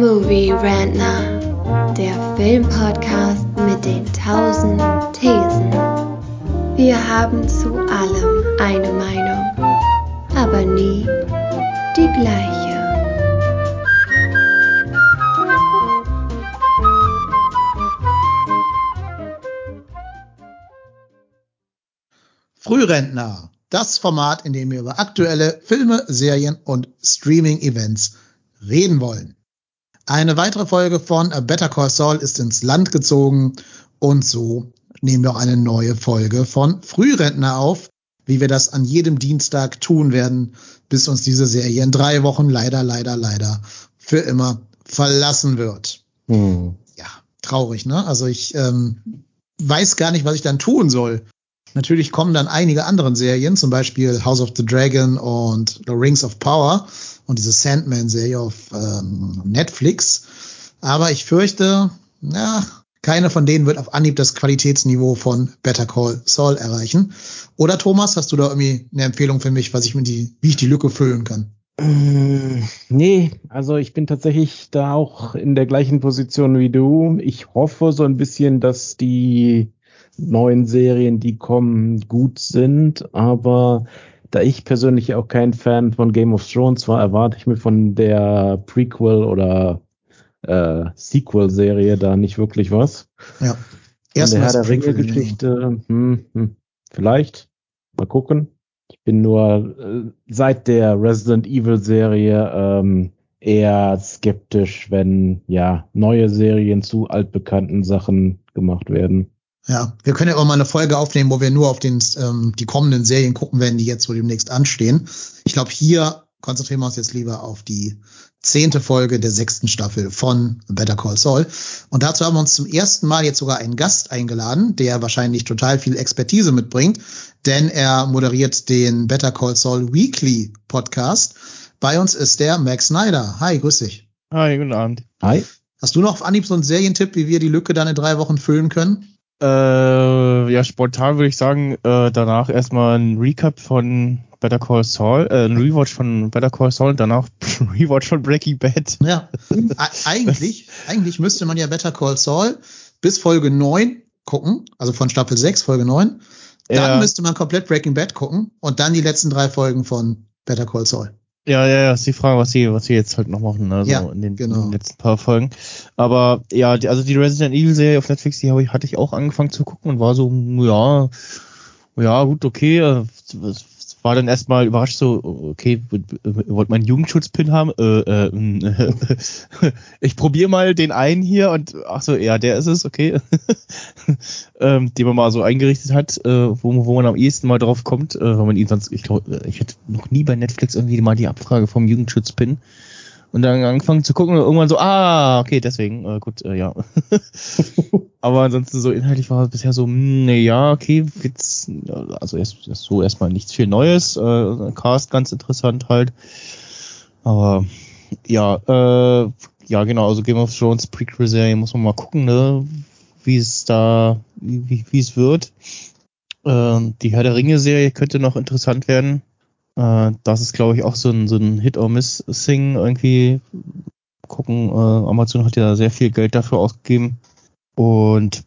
Movie Rantner, der Filmpodcast mit den tausend Thesen. Wir haben zu allem eine Meinung, aber nie die gleiche. Frührentner, das Format, in dem wir über aktuelle Filme, Serien und Streaming-Events reden wollen. Eine weitere Folge von A Better Call Saul ist ins Land gezogen und so nehmen wir auch eine neue Folge von Frührentner auf, wie wir das an jedem Dienstag tun werden, bis uns diese Serie in drei Wochen leider, leider, leider für immer verlassen wird. Hm. Ja, traurig, ne? Also ich ähm, weiß gar nicht, was ich dann tun soll. Natürlich kommen dann einige andere Serien, zum Beispiel House of the Dragon und The Rings of Power und diese Sandman-Serie auf ähm, Netflix. Aber ich fürchte, ja, keine von denen wird auf Anhieb das Qualitätsniveau von Better Call Saul erreichen. Oder Thomas, hast du da irgendwie eine Empfehlung für mich, was ich mir die, wie ich die Lücke füllen kann? Mm, nee, also ich bin tatsächlich da auch in der gleichen Position wie du. Ich hoffe so ein bisschen, dass die neuen Serien, die kommen, gut sind, aber da ich persönlich auch kein Fan von Game of Thrones war, erwarte ich mir von der Prequel oder äh, Sequel-Serie da nicht wirklich was. Ja. Erstmal der Herr der Ringe-Geschichte, hm, hm, vielleicht. Mal gucken. Ich bin nur äh, seit der Resident Evil-Serie ähm, eher skeptisch, wenn ja neue Serien zu altbekannten Sachen gemacht werden. Ja, wir können ja auch mal eine Folge aufnehmen, wo wir nur auf den, ähm, die kommenden Serien gucken werden, die jetzt so demnächst anstehen. Ich glaube, hier konzentrieren wir uns jetzt lieber auf die zehnte Folge der sechsten Staffel von Better Call Saul. Und dazu haben wir uns zum ersten Mal jetzt sogar einen Gast eingeladen, der wahrscheinlich total viel Expertise mitbringt, denn er moderiert den Better Call Saul Weekly Podcast. Bei uns ist der Max Snyder. Hi, grüß dich. Hi, guten Abend. Hi. Hast du noch auf Anhieb so einen Serientipp, wie wir die Lücke dann in drei Wochen füllen können? Äh, ja, spontan würde ich sagen, äh, danach erstmal ein Recap von Better Call Saul, äh, ein Rewatch von Better Call Saul und danach Rewatch von Breaking Bad. Ja, eigentlich, eigentlich müsste man ja Better Call Saul bis Folge 9 gucken, also von Staffel 6, Folge 9. Dann ja. müsste man komplett Breaking Bad gucken und dann die letzten drei Folgen von Better Call Saul. Ja, ja, ja, ist die Frage, was sie, was sie jetzt halt noch machen, also ja, in, den, genau. in den letzten paar Folgen. Aber ja, die, also die Resident Evil Serie auf Netflix, die habe ich, hatte ich auch angefangen zu gucken und war so, ja, ja, gut, okay, äh, war dann erstmal überrascht so, okay, wollt man einen Jugendschutzpin haben? Äh, äh, ich probiere mal den einen hier und ach so, ja, der ist es, okay. ähm, den man mal so eingerichtet hat, äh, wo, wo man am ehesten mal drauf kommt, äh, wenn man ihn sonst, ich glaube, ich hätte noch nie bei Netflix irgendwie mal die Abfrage vom Jugendschutzpin und dann angefangen zu gucken und irgendwann so, ah, okay, deswegen, äh, gut, äh, ja. Aber ansonsten so inhaltlich war es bisher so, hm, nee, ja, okay, jetzt, also erst, erst so erstmal nichts viel Neues, äh, Cast ganz interessant halt. Aber ja, äh, ja genau, also Game of Thrones Prequel-Serie muss man mal gucken, ne, wie es da, wie, es wird. Äh, die Herr der Ringe-Serie könnte noch interessant werden. Äh, das ist, glaube ich, auch so ein, so ein Hit-or-Miss-Thing irgendwie. Gucken, äh, Amazon hat ja sehr viel Geld dafür ausgegeben. Und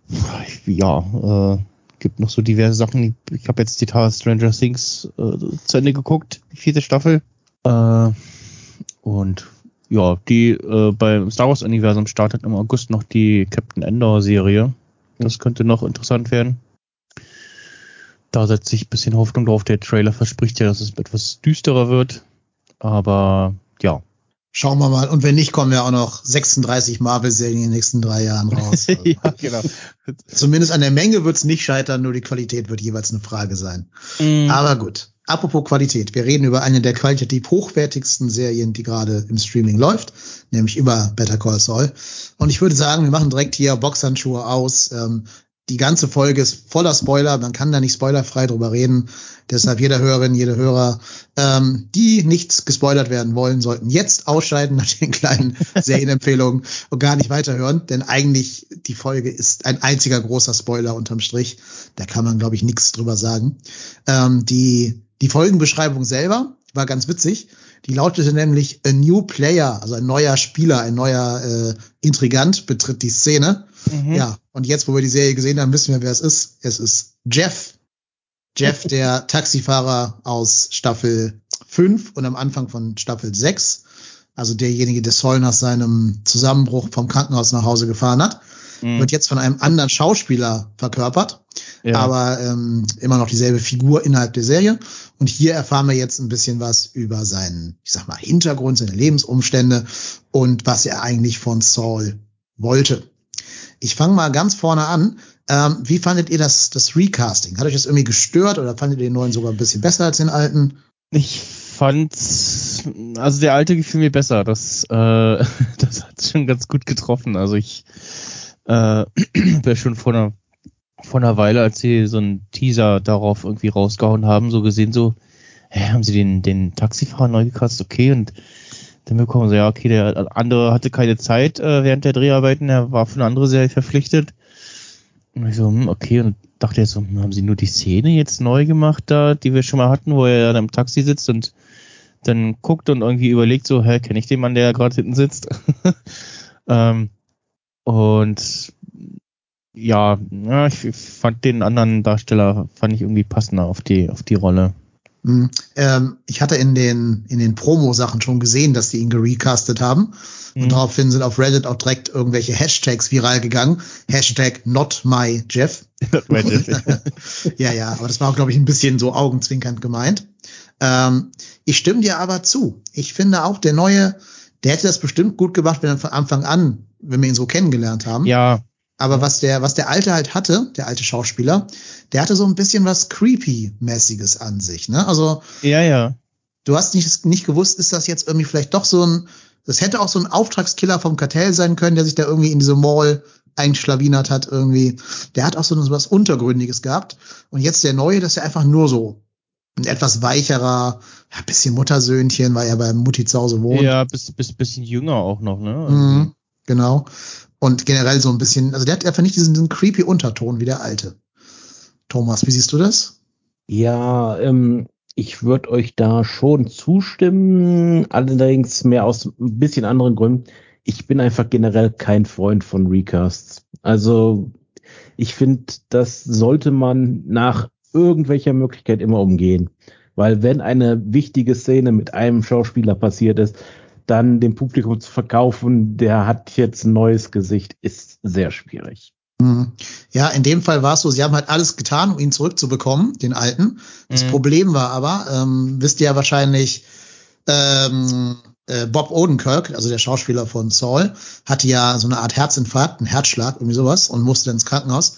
ja, äh, gibt noch so diverse Sachen. Ich habe jetzt die Tar Stranger Things äh, zu Ende geguckt, die vierte Staffel. Äh, und ja, die äh, beim Star Wars Universum startet im August noch die Captain Endor Serie. Das könnte noch interessant werden. Da setzt sich ein bisschen Hoffnung drauf. Der Trailer verspricht ja, dass es etwas düsterer wird. Aber ja. Schauen wir mal. Und wenn nicht, kommen ja auch noch 36 Marvel-Serien in den nächsten drei Jahren raus. Also ja, genau. Zumindest an der Menge wird es nicht scheitern, nur die Qualität wird jeweils eine Frage sein. Mm. Aber gut. Apropos Qualität, wir reden über eine der qualitativ hochwertigsten Serien, die gerade im Streaming läuft, nämlich über Better Call Saul. Und ich würde sagen, wir machen direkt hier Boxhandschuhe aus. Ähm, die ganze Folge ist voller Spoiler, man kann da nicht spoilerfrei drüber reden. Deshalb jeder Hörerin, jede Hörer, ähm, die nichts gespoilert werden wollen, sollten jetzt ausscheiden nach den kleinen Serienempfehlungen und gar nicht weiterhören. Denn eigentlich die Folge ist ein einziger großer Spoiler unterm Strich. Da kann man, glaube ich, nichts drüber sagen. Ähm, die, die Folgenbeschreibung selber war ganz witzig. Die lautete nämlich A New Player, also ein neuer Spieler, ein neuer äh, Intrigant betritt die Szene. Mhm. Ja, und jetzt, wo wir die Serie gesehen haben, wissen wir, wer es ist. Es ist Jeff. Jeff, der Taxifahrer aus Staffel 5 und am Anfang von Staffel 6. Also derjenige, der Saul nach seinem Zusammenbruch vom Krankenhaus nach Hause gefahren hat. Mhm. Wird jetzt von einem anderen Schauspieler verkörpert. Ja. Aber ähm, immer noch dieselbe Figur innerhalb der Serie. Und hier erfahren wir jetzt ein bisschen was über seinen, ich sag mal, Hintergrund, seine Lebensumstände und was er eigentlich von Saul wollte. Ich fange mal ganz vorne an. Ähm, wie fandet ihr das, das Recasting? Hat euch das irgendwie gestört oder fandet ihr den neuen sogar ein bisschen besser als den alten? Ich fand, also der alte gefiel mir besser. Das, äh, das hat schon ganz gut getroffen. Also ich äh, wäre schon vor einer, vor einer Weile, als sie so einen Teaser darauf irgendwie rausgehauen haben, so gesehen, so, hä, haben sie den, den Taxifahrer neu gecastet, okay, und dann bekommen sie, ja, okay, der andere hatte keine Zeit äh, während der Dreharbeiten, er war für eine andere Serie verpflichtet. Und ich so, hm, okay, und dachte jetzt so, hm, haben sie nur die Szene jetzt neu gemacht da, die wir schon mal hatten, wo er dann im Taxi sitzt und dann guckt und irgendwie überlegt so, hä, kenne ich den Mann, der gerade hinten sitzt? ähm, und ja, ich fand den anderen Darsteller, fand ich irgendwie passender auf die, auf die Rolle. Mhm. Ähm, ich hatte in den, in den Promo-Sachen schon gesehen, dass die ihn gerecastet haben. Und mhm. daraufhin sind auf Reddit auch direkt irgendwelche Hashtags viral gegangen. Hashtag not my Jeff. ja, ja, aber das war auch, glaube ich, ein bisschen so augenzwinkernd gemeint. Ähm, ich stimme dir aber zu. Ich finde auch, der neue, der hätte das bestimmt gut gemacht, wenn er von Anfang an, wenn wir ihn so kennengelernt haben. Ja. Aber was der, was der alte halt hatte, der alte Schauspieler, der hatte so ein bisschen was creepy-mäßiges an sich, ne? Also. Ja, ja. Du hast nicht, nicht gewusst, ist das jetzt irgendwie vielleicht doch so ein, das hätte auch so ein Auftragskiller vom Kartell sein können, der sich da irgendwie in diese Mall einschlawinert hat irgendwie. Der hat auch so was Untergründiges gehabt. Und jetzt der neue, das ist ja einfach nur so ein etwas weicherer, ja, bisschen Muttersöhnchen, weil er bei Mutti zu Hause wohnt. Ja, bis, bis, bisschen jünger auch noch, ne? Mhm, genau. Und generell so ein bisschen, also der hat einfach nicht diesen, diesen creepy Unterton wie der alte. Thomas, wie siehst du das? Ja, ähm, ich würde euch da schon zustimmen, allerdings mehr aus ein bisschen anderen Gründen. Ich bin einfach generell kein Freund von Recasts. Also ich finde, das sollte man nach irgendwelcher Möglichkeit immer umgehen. Weil wenn eine wichtige Szene mit einem Schauspieler passiert ist, dann dem Publikum zu verkaufen, der hat jetzt ein neues Gesicht, ist sehr schwierig. Mhm. Ja, in dem Fall war es so, sie haben halt alles getan, um ihn zurückzubekommen, den alten. Das mhm. Problem war aber, ähm, wisst ihr ja wahrscheinlich, ähm, äh, Bob Odenkirk, also der Schauspieler von Saul, hatte ja so eine Art Herzinfarkt, einen Herzschlag, irgendwie sowas, und musste ins Krankenhaus.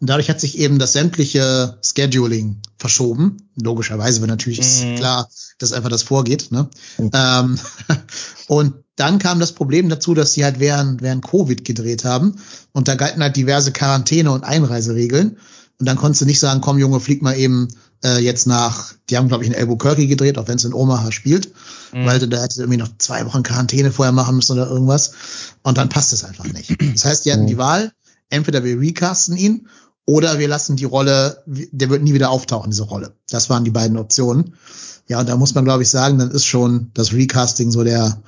Und dadurch hat sich eben das sämtliche Scheduling verschoben. Logischerweise, weil natürlich mhm. ist klar, dass einfach das vorgeht. Ne? Mhm. Ähm, und dann kam das Problem dazu, dass sie halt während, während Covid gedreht haben. Und da galten halt diverse Quarantäne- und Einreiseregeln. Und dann konntest du nicht sagen, komm Junge, flieg mal eben äh, jetzt nach, die haben glaube ich in Albuquerque gedreht, auch wenn es in Omaha spielt, mhm. weil du da hättest irgendwie noch zwei Wochen Quarantäne vorher machen müssen oder irgendwas. Und dann passt es einfach nicht. Das heißt, die hatten mhm. die Wahl, entweder wir recasten ihn oder wir lassen die Rolle, der wird nie wieder auftauchen, diese Rolle. Das waren die beiden Optionen. Ja, und da muss man, glaube ich, sagen, dann ist schon das Recasting so der,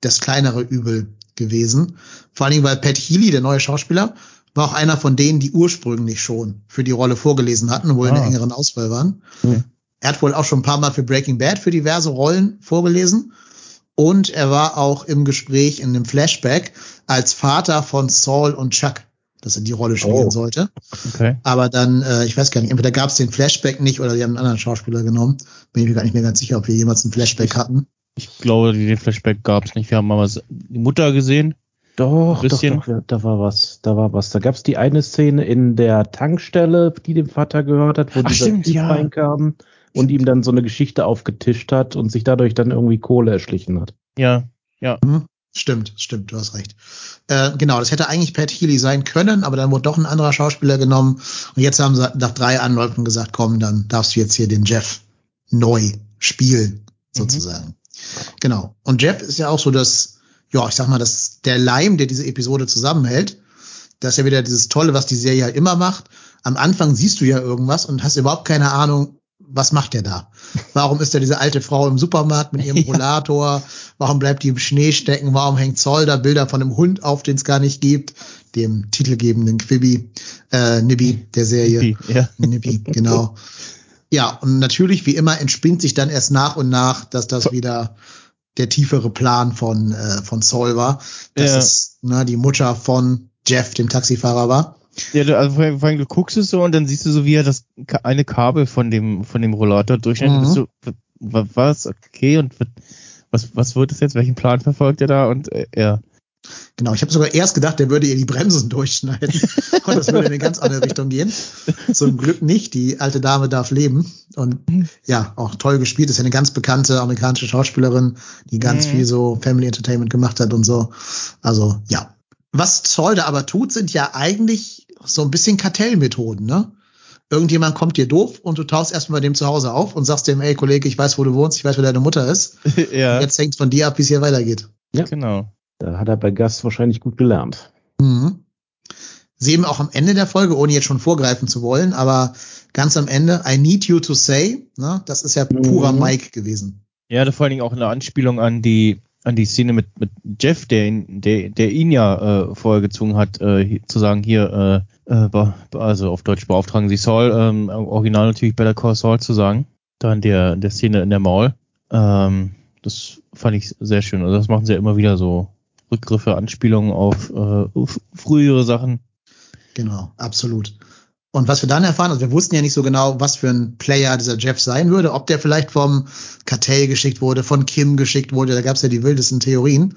das kleinere Übel gewesen. Vor allen Dingen, weil Pat Healy, der neue Schauspieler, war auch einer von denen, die ursprünglich schon für die Rolle vorgelesen hatten, wohl ah. in der engeren Auswahl waren. Mhm. Er hat wohl auch schon ein paar Mal für Breaking Bad für diverse Rollen vorgelesen. Und er war auch im Gespräch in einem Flashback als Vater von Saul und Chuck dass er die Rolle spielen oh. sollte. Okay. Aber dann, äh, ich weiß gar nicht, entweder gab es den Flashback nicht oder die haben einen anderen Schauspieler genommen. Bin ich mir gar nicht mehr ganz sicher, ob wir jemals einen Flashback hatten. Ich glaube, den Flashback gab es nicht. Wir haben mal die Mutter gesehen. Doch, doch, doch, da war was, da war was. Da gab es die eine Szene in der Tankstelle, die dem Vater gehört hat, wo Ach, dieser stimmt, ja. reinkam und ihm dann so eine Geschichte aufgetischt hat und sich dadurch dann irgendwie Kohle erschlichen hat. Ja, ja. Mhm. Stimmt, stimmt, du hast recht. Äh, genau, das hätte eigentlich Pat Healy sein können, aber dann wurde doch ein anderer Schauspieler genommen. Und jetzt haben sie nach drei Anläufen gesagt, komm, dann darfst du jetzt hier den Jeff neu spielen, mhm. sozusagen. Mhm. Genau. Und Jeff ist ja auch so das, ja, ich sag mal, das, der Leim, der diese Episode zusammenhält. Das ist ja wieder dieses Tolle, was die Serie halt immer macht. Am Anfang siehst du ja irgendwas und hast überhaupt keine Ahnung, was macht der da? Warum ist da diese alte Frau im Supermarkt mit ihrem Rollator? Warum bleibt die im Schnee stecken? Warum hängt Zoll da Bilder von einem Hund auf, den es gar nicht gibt? Dem titelgebenden Quibi, äh, Nibby der Serie. Nibby, ja. Nibby, genau. Ja, und natürlich, wie immer, entspinnt sich dann erst nach und nach, dass das wieder der tiefere Plan von, äh, von Saul war. Dass ja. es ne, die Mutter von Jeff, dem Taxifahrer, war. Ja, du, also vor allem, vor allem, du guckst es so und dann siehst du so, wie er das eine Kabel von dem von dem Rollator durchschneidet. Mhm. So, was? Okay, und was, was wird es jetzt? Welchen Plan verfolgt er da? Und äh, ja. Genau, ich habe sogar erst gedacht, der würde ihr die Bremsen durchschneiden. und das würde in eine ganz andere Richtung gehen. Zum Glück nicht. Die alte Dame darf leben. Und ja, auch toll gespielt. Ist ja eine ganz bekannte amerikanische Schauspielerin, die ganz mhm. viel so Family Entertainment gemacht hat und so. Also ja. Was Zoll da aber tut, sind ja eigentlich so ein bisschen Kartellmethoden, ne? Irgendjemand kommt dir doof und du tauchst erstmal bei dem zu Hause auf und sagst dem, ey Kollege, ich weiß, wo du wohnst, ich weiß, wer deine Mutter ist. ja. Und jetzt hängt von dir ab, wie es hier weitergeht. Ja, genau. Da hat er bei Gast wahrscheinlich gut gelernt. Mhm. Sehen wir auch am Ende der Folge, ohne jetzt schon vorgreifen zu wollen, aber ganz am Ende, I need you to say, ne, das ist ja purer mhm. Mike gewesen. Ja, da vor allen Dingen auch eine Anspielung an die an die Szene mit, mit Jeff, der ihn, der, der ihn ja äh, vorher gezwungen hat, äh, zu sagen, hier, äh, äh, also auf Deutsch beauftragen Sie Saul, ähm, original natürlich Better Call Saul zu sagen, da in der, in der Szene in der Mall. Ähm, das fand ich sehr schön. Also das machen sie ja immer wieder so Rückgriffe, Anspielungen auf, äh, auf frühere Sachen. Genau, absolut. Und was wir dann erfahren, also wir wussten ja nicht so genau, was für ein Player dieser Jeff sein würde, ob der vielleicht vom Kartell geschickt wurde, von Kim geschickt wurde, da gab es ja die wildesten Theorien.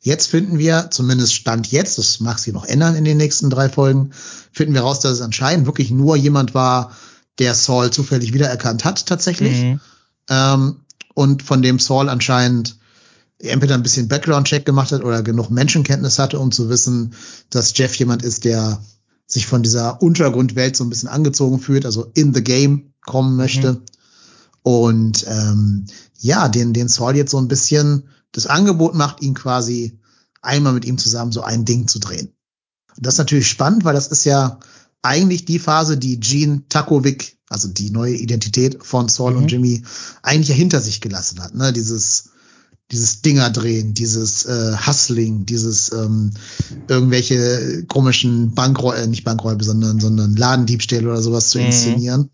Jetzt finden wir, zumindest Stand jetzt, das mag sich noch ändern in den nächsten drei Folgen, finden wir raus, dass es anscheinend wirklich nur jemand war, der Saul zufällig wiedererkannt hat, tatsächlich. Mhm. Ähm, und von dem Saul anscheinend entweder ein bisschen Background-Check gemacht hat oder genug Menschenkenntnis hatte, um zu wissen, dass Jeff jemand ist, der sich von dieser Untergrundwelt so ein bisschen angezogen fühlt, also in the game kommen möchte. Mhm. Und ähm, ja, den, den Saul jetzt so ein bisschen das Angebot macht, ihn quasi einmal mit ihm zusammen so ein Ding zu drehen. Und das ist natürlich spannend, weil das ist ja eigentlich die Phase, die Gene Takovic, also die neue Identität von Saul mhm. und Jimmy, eigentlich ja hinter sich gelassen hat. Ne? Dieses dieses Dinger drehen, dieses äh, Hustling, dieses ähm, irgendwelche komischen Bankräuber, äh, nicht Bankräuber, sondern, sondern Ladendiebstähle oder sowas zu mhm. inszenieren. Mhm.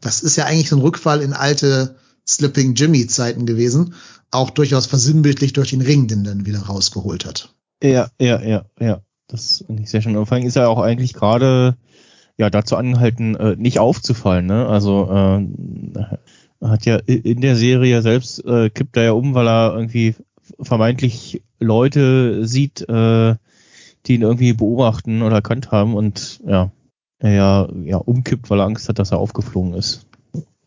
Das ist ja eigentlich so ein Rückfall in alte Slipping Jimmy Zeiten gewesen. Auch durchaus versinnbildlich durch den Ring, den dann wieder rausgeholt hat. Ja, ja, ja, ja. Das finde ich sehr schön. Vor allem ist er auch eigentlich gerade ja dazu angehalten, äh, nicht aufzufallen. Ne? Also äh, hat ja in der Serie selbst äh, kippt er ja um, weil er irgendwie vermeintlich Leute sieht, äh, die ihn irgendwie beobachten oder erkannt haben und ja, er ja, ja umkippt, weil er Angst hat, dass er aufgeflogen ist.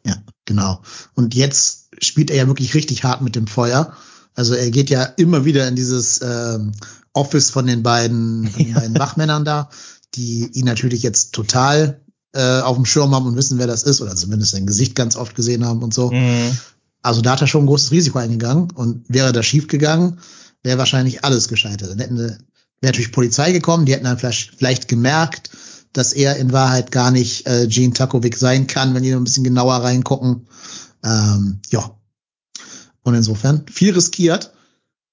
Ja, genau. Und jetzt spielt er ja wirklich richtig hart mit dem Feuer. Also er geht ja immer wieder in dieses ähm, Office von den beiden, von den ja. beiden Wachmännern da, die ihn natürlich jetzt total äh, auf dem Schirm haben und wissen, wer das ist, oder zumindest sein Gesicht ganz oft gesehen haben und so. Mhm. Also da hat er schon ein großes Risiko eingegangen und wäre das schief gegangen, wäre wahrscheinlich alles gescheitert. Dann hätten wäre natürlich Polizei gekommen, die hätten dann vielleicht, vielleicht gemerkt, dass er in Wahrheit gar nicht äh, Gene Takovic sein kann, wenn die noch ein bisschen genauer reingucken. Ähm, ja. Und insofern viel riskiert,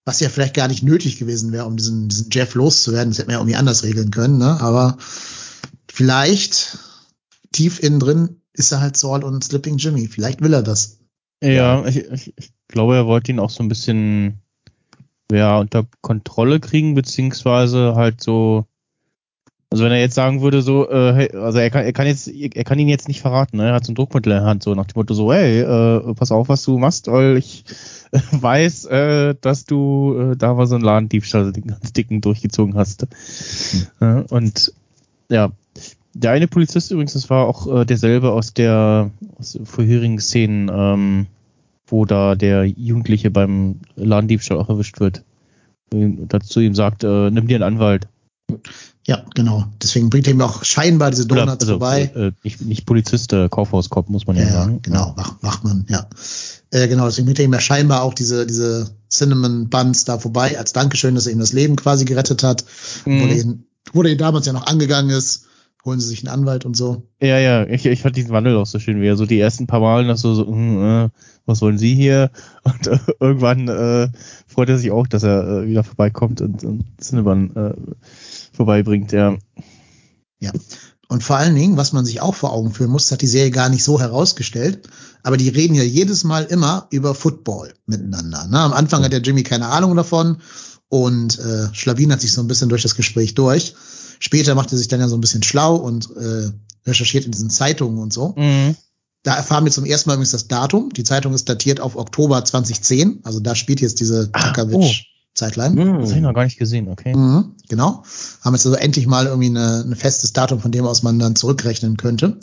was ja vielleicht gar nicht nötig gewesen wäre, um diesen, diesen Jeff loszuwerden. Das hätte man ja irgendwie anders regeln können, ne? Aber vielleicht tief innen drin ist er halt Saul und Slipping Jimmy. Vielleicht will er das. Ja, ich, ich, ich glaube, er wollte ihn auch so ein bisschen ja, unter Kontrolle kriegen, beziehungsweise halt so, also wenn er jetzt sagen würde, so, äh, hey, also er kann, er kann jetzt, er kann ihn jetzt nicht verraten, ne? Er hat so ein Druckmittel in der Hand, so nach dem Motto so, hey, äh, pass auf, was du machst, weil ich äh, weiß, äh, dass du äh, da war so ein Ladendiebstahl, den ganz dicken durchgezogen hast. Hm. Ja, und ja, der eine Polizist übrigens, das war auch äh, derselbe aus der aus vorherigen Szenen, ähm, wo da der Jugendliche beim Ladendiebstahl auch erwischt wird. Dazu ihm sagt, äh, nimm dir einen Anwalt. Ja, genau. Deswegen bringt er ihm auch scheinbar diese Donuts Oder, also, vorbei. Äh, nicht, nicht Polizist, äh, Kaufhauskopf, muss man ja, ja sagen. Genau, Wach, Wachmann, ja. Äh, genau, deswegen bringt er ihm ja scheinbar auch diese, diese Cinnamon Buns da vorbei, als Dankeschön, dass er ihm das Leben quasi gerettet hat. Mhm. Wo, er ihn, damals ja noch angegangen ist holen sie sich einen Anwalt und so. Ja, ja, ich, ich fand diesen Wandel auch so schön, wie er so die ersten paar Mal noch so, so äh, was wollen Sie hier? Und äh, irgendwann äh, freut er sich auch, dass er äh, wieder vorbeikommt und, und Cinnabon äh, vorbeibringt, ja. Ja. Und vor allen Dingen, was man sich auch vor Augen führen muss, hat die Serie gar nicht so herausgestellt, aber die reden ja jedes Mal immer über Football miteinander. Ne? Am Anfang hat der Jimmy keine Ahnung davon und äh, Schlawin hat sich so ein bisschen durch das Gespräch durch. Später macht er sich dann ja so ein bisschen schlau und äh, recherchiert in diesen Zeitungen und so. Mhm. Da erfahren wir zum ersten Mal übrigens das Datum. Die Zeitung ist datiert auf Oktober 2010. Also da spielt jetzt diese Takavic. Oh. Zeitline. Mhm. Das habe ich noch gar nicht gesehen, okay. Mhm, genau. Haben jetzt also endlich mal irgendwie eine, ein festes Datum, von dem aus man dann zurückrechnen könnte.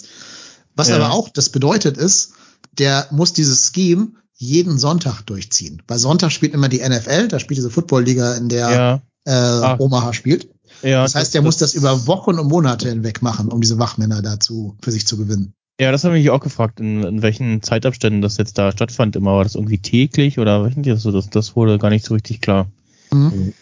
Was ja. aber auch das bedeutet ist, der muss dieses Scheme jeden Sonntag durchziehen. Bei Sonntag spielt immer die NFL, da spielt diese Football-Liga, in der ja. äh, ah. Omaha spielt. Ja, das heißt, der muss das über Wochen und Monate hinweg machen, um diese Wachmänner dazu für sich zu gewinnen. Ja, das habe ich mich auch gefragt, in, in welchen Zeitabständen das jetzt da stattfand. Immer war das irgendwie täglich oder wöchentlich? Also das, das wurde gar nicht so richtig klar. Mhm.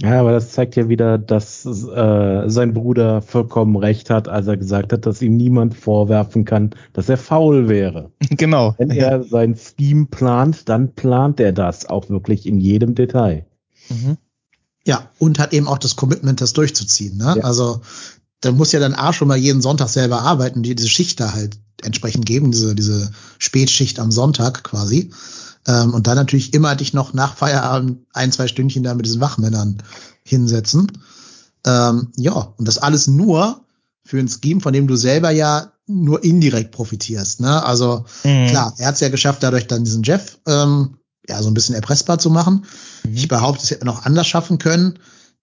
Ja, aber das zeigt ja wieder, dass äh, sein Bruder vollkommen recht hat, als er gesagt hat, dass ihm niemand vorwerfen kann, dass er faul wäre. Genau. Wenn er sein Scheme plant, dann plant er das auch wirklich in jedem Detail. Mhm. Ja, und hat eben auch das Commitment, das durchzuziehen. Ne? Ja. Also da muss ja dann A schon mal jeden Sonntag selber arbeiten, die diese Schicht da halt entsprechend geben, diese, diese Spätschicht am Sonntag quasi. Ähm, und dann natürlich immer dich noch nach Feierabend ein, zwei Stündchen da mit diesen Wachmännern hinsetzen. Ähm, ja, und das alles nur für ein Scheme, von dem du selber ja nur indirekt profitierst. Ne? Also mhm. klar, er hat es ja geschafft, dadurch dann diesen Jeff ähm, ja so ein bisschen erpressbar zu machen. Mhm. Ich behaupte, es hätte man noch anders schaffen können.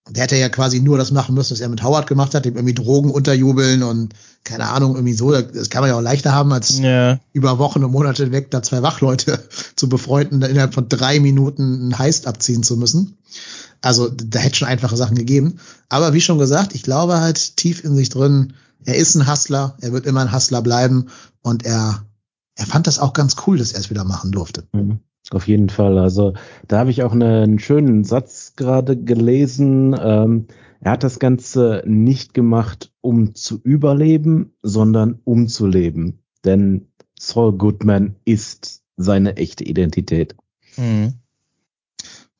Der hätte ja quasi nur das machen müssen, was er mit Howard gemacht hat, dem irgendwie Drogen unterjubeln und keine Ahnung, irgendwie so. Das kann man ja auch leichter haben, als ja. über Wochen und Monate weg da zwei Wachleute zu befreunden, da innerhalb von drei Minuten einen Heist abziehen zu müssen. Also da hätte schon einfache Sachen gegeben. Aber wie schon gesagt, ich glaube halt tief in sich drin, er ist ein Hustler, er wird immer ein Hustler bleiben und er, er fand das auch ganz cool, dass er es wieder machen durfte. Mhm. Auf jeden Fall. Also da habe ich auch eine, einen schönen Satz gerade gelesen. Ähm, er hat das Ganze nicht gemacht, um zu überleben, sondern um zu leben. Denn Saul Goodman ist seine echte Identität. Mhm.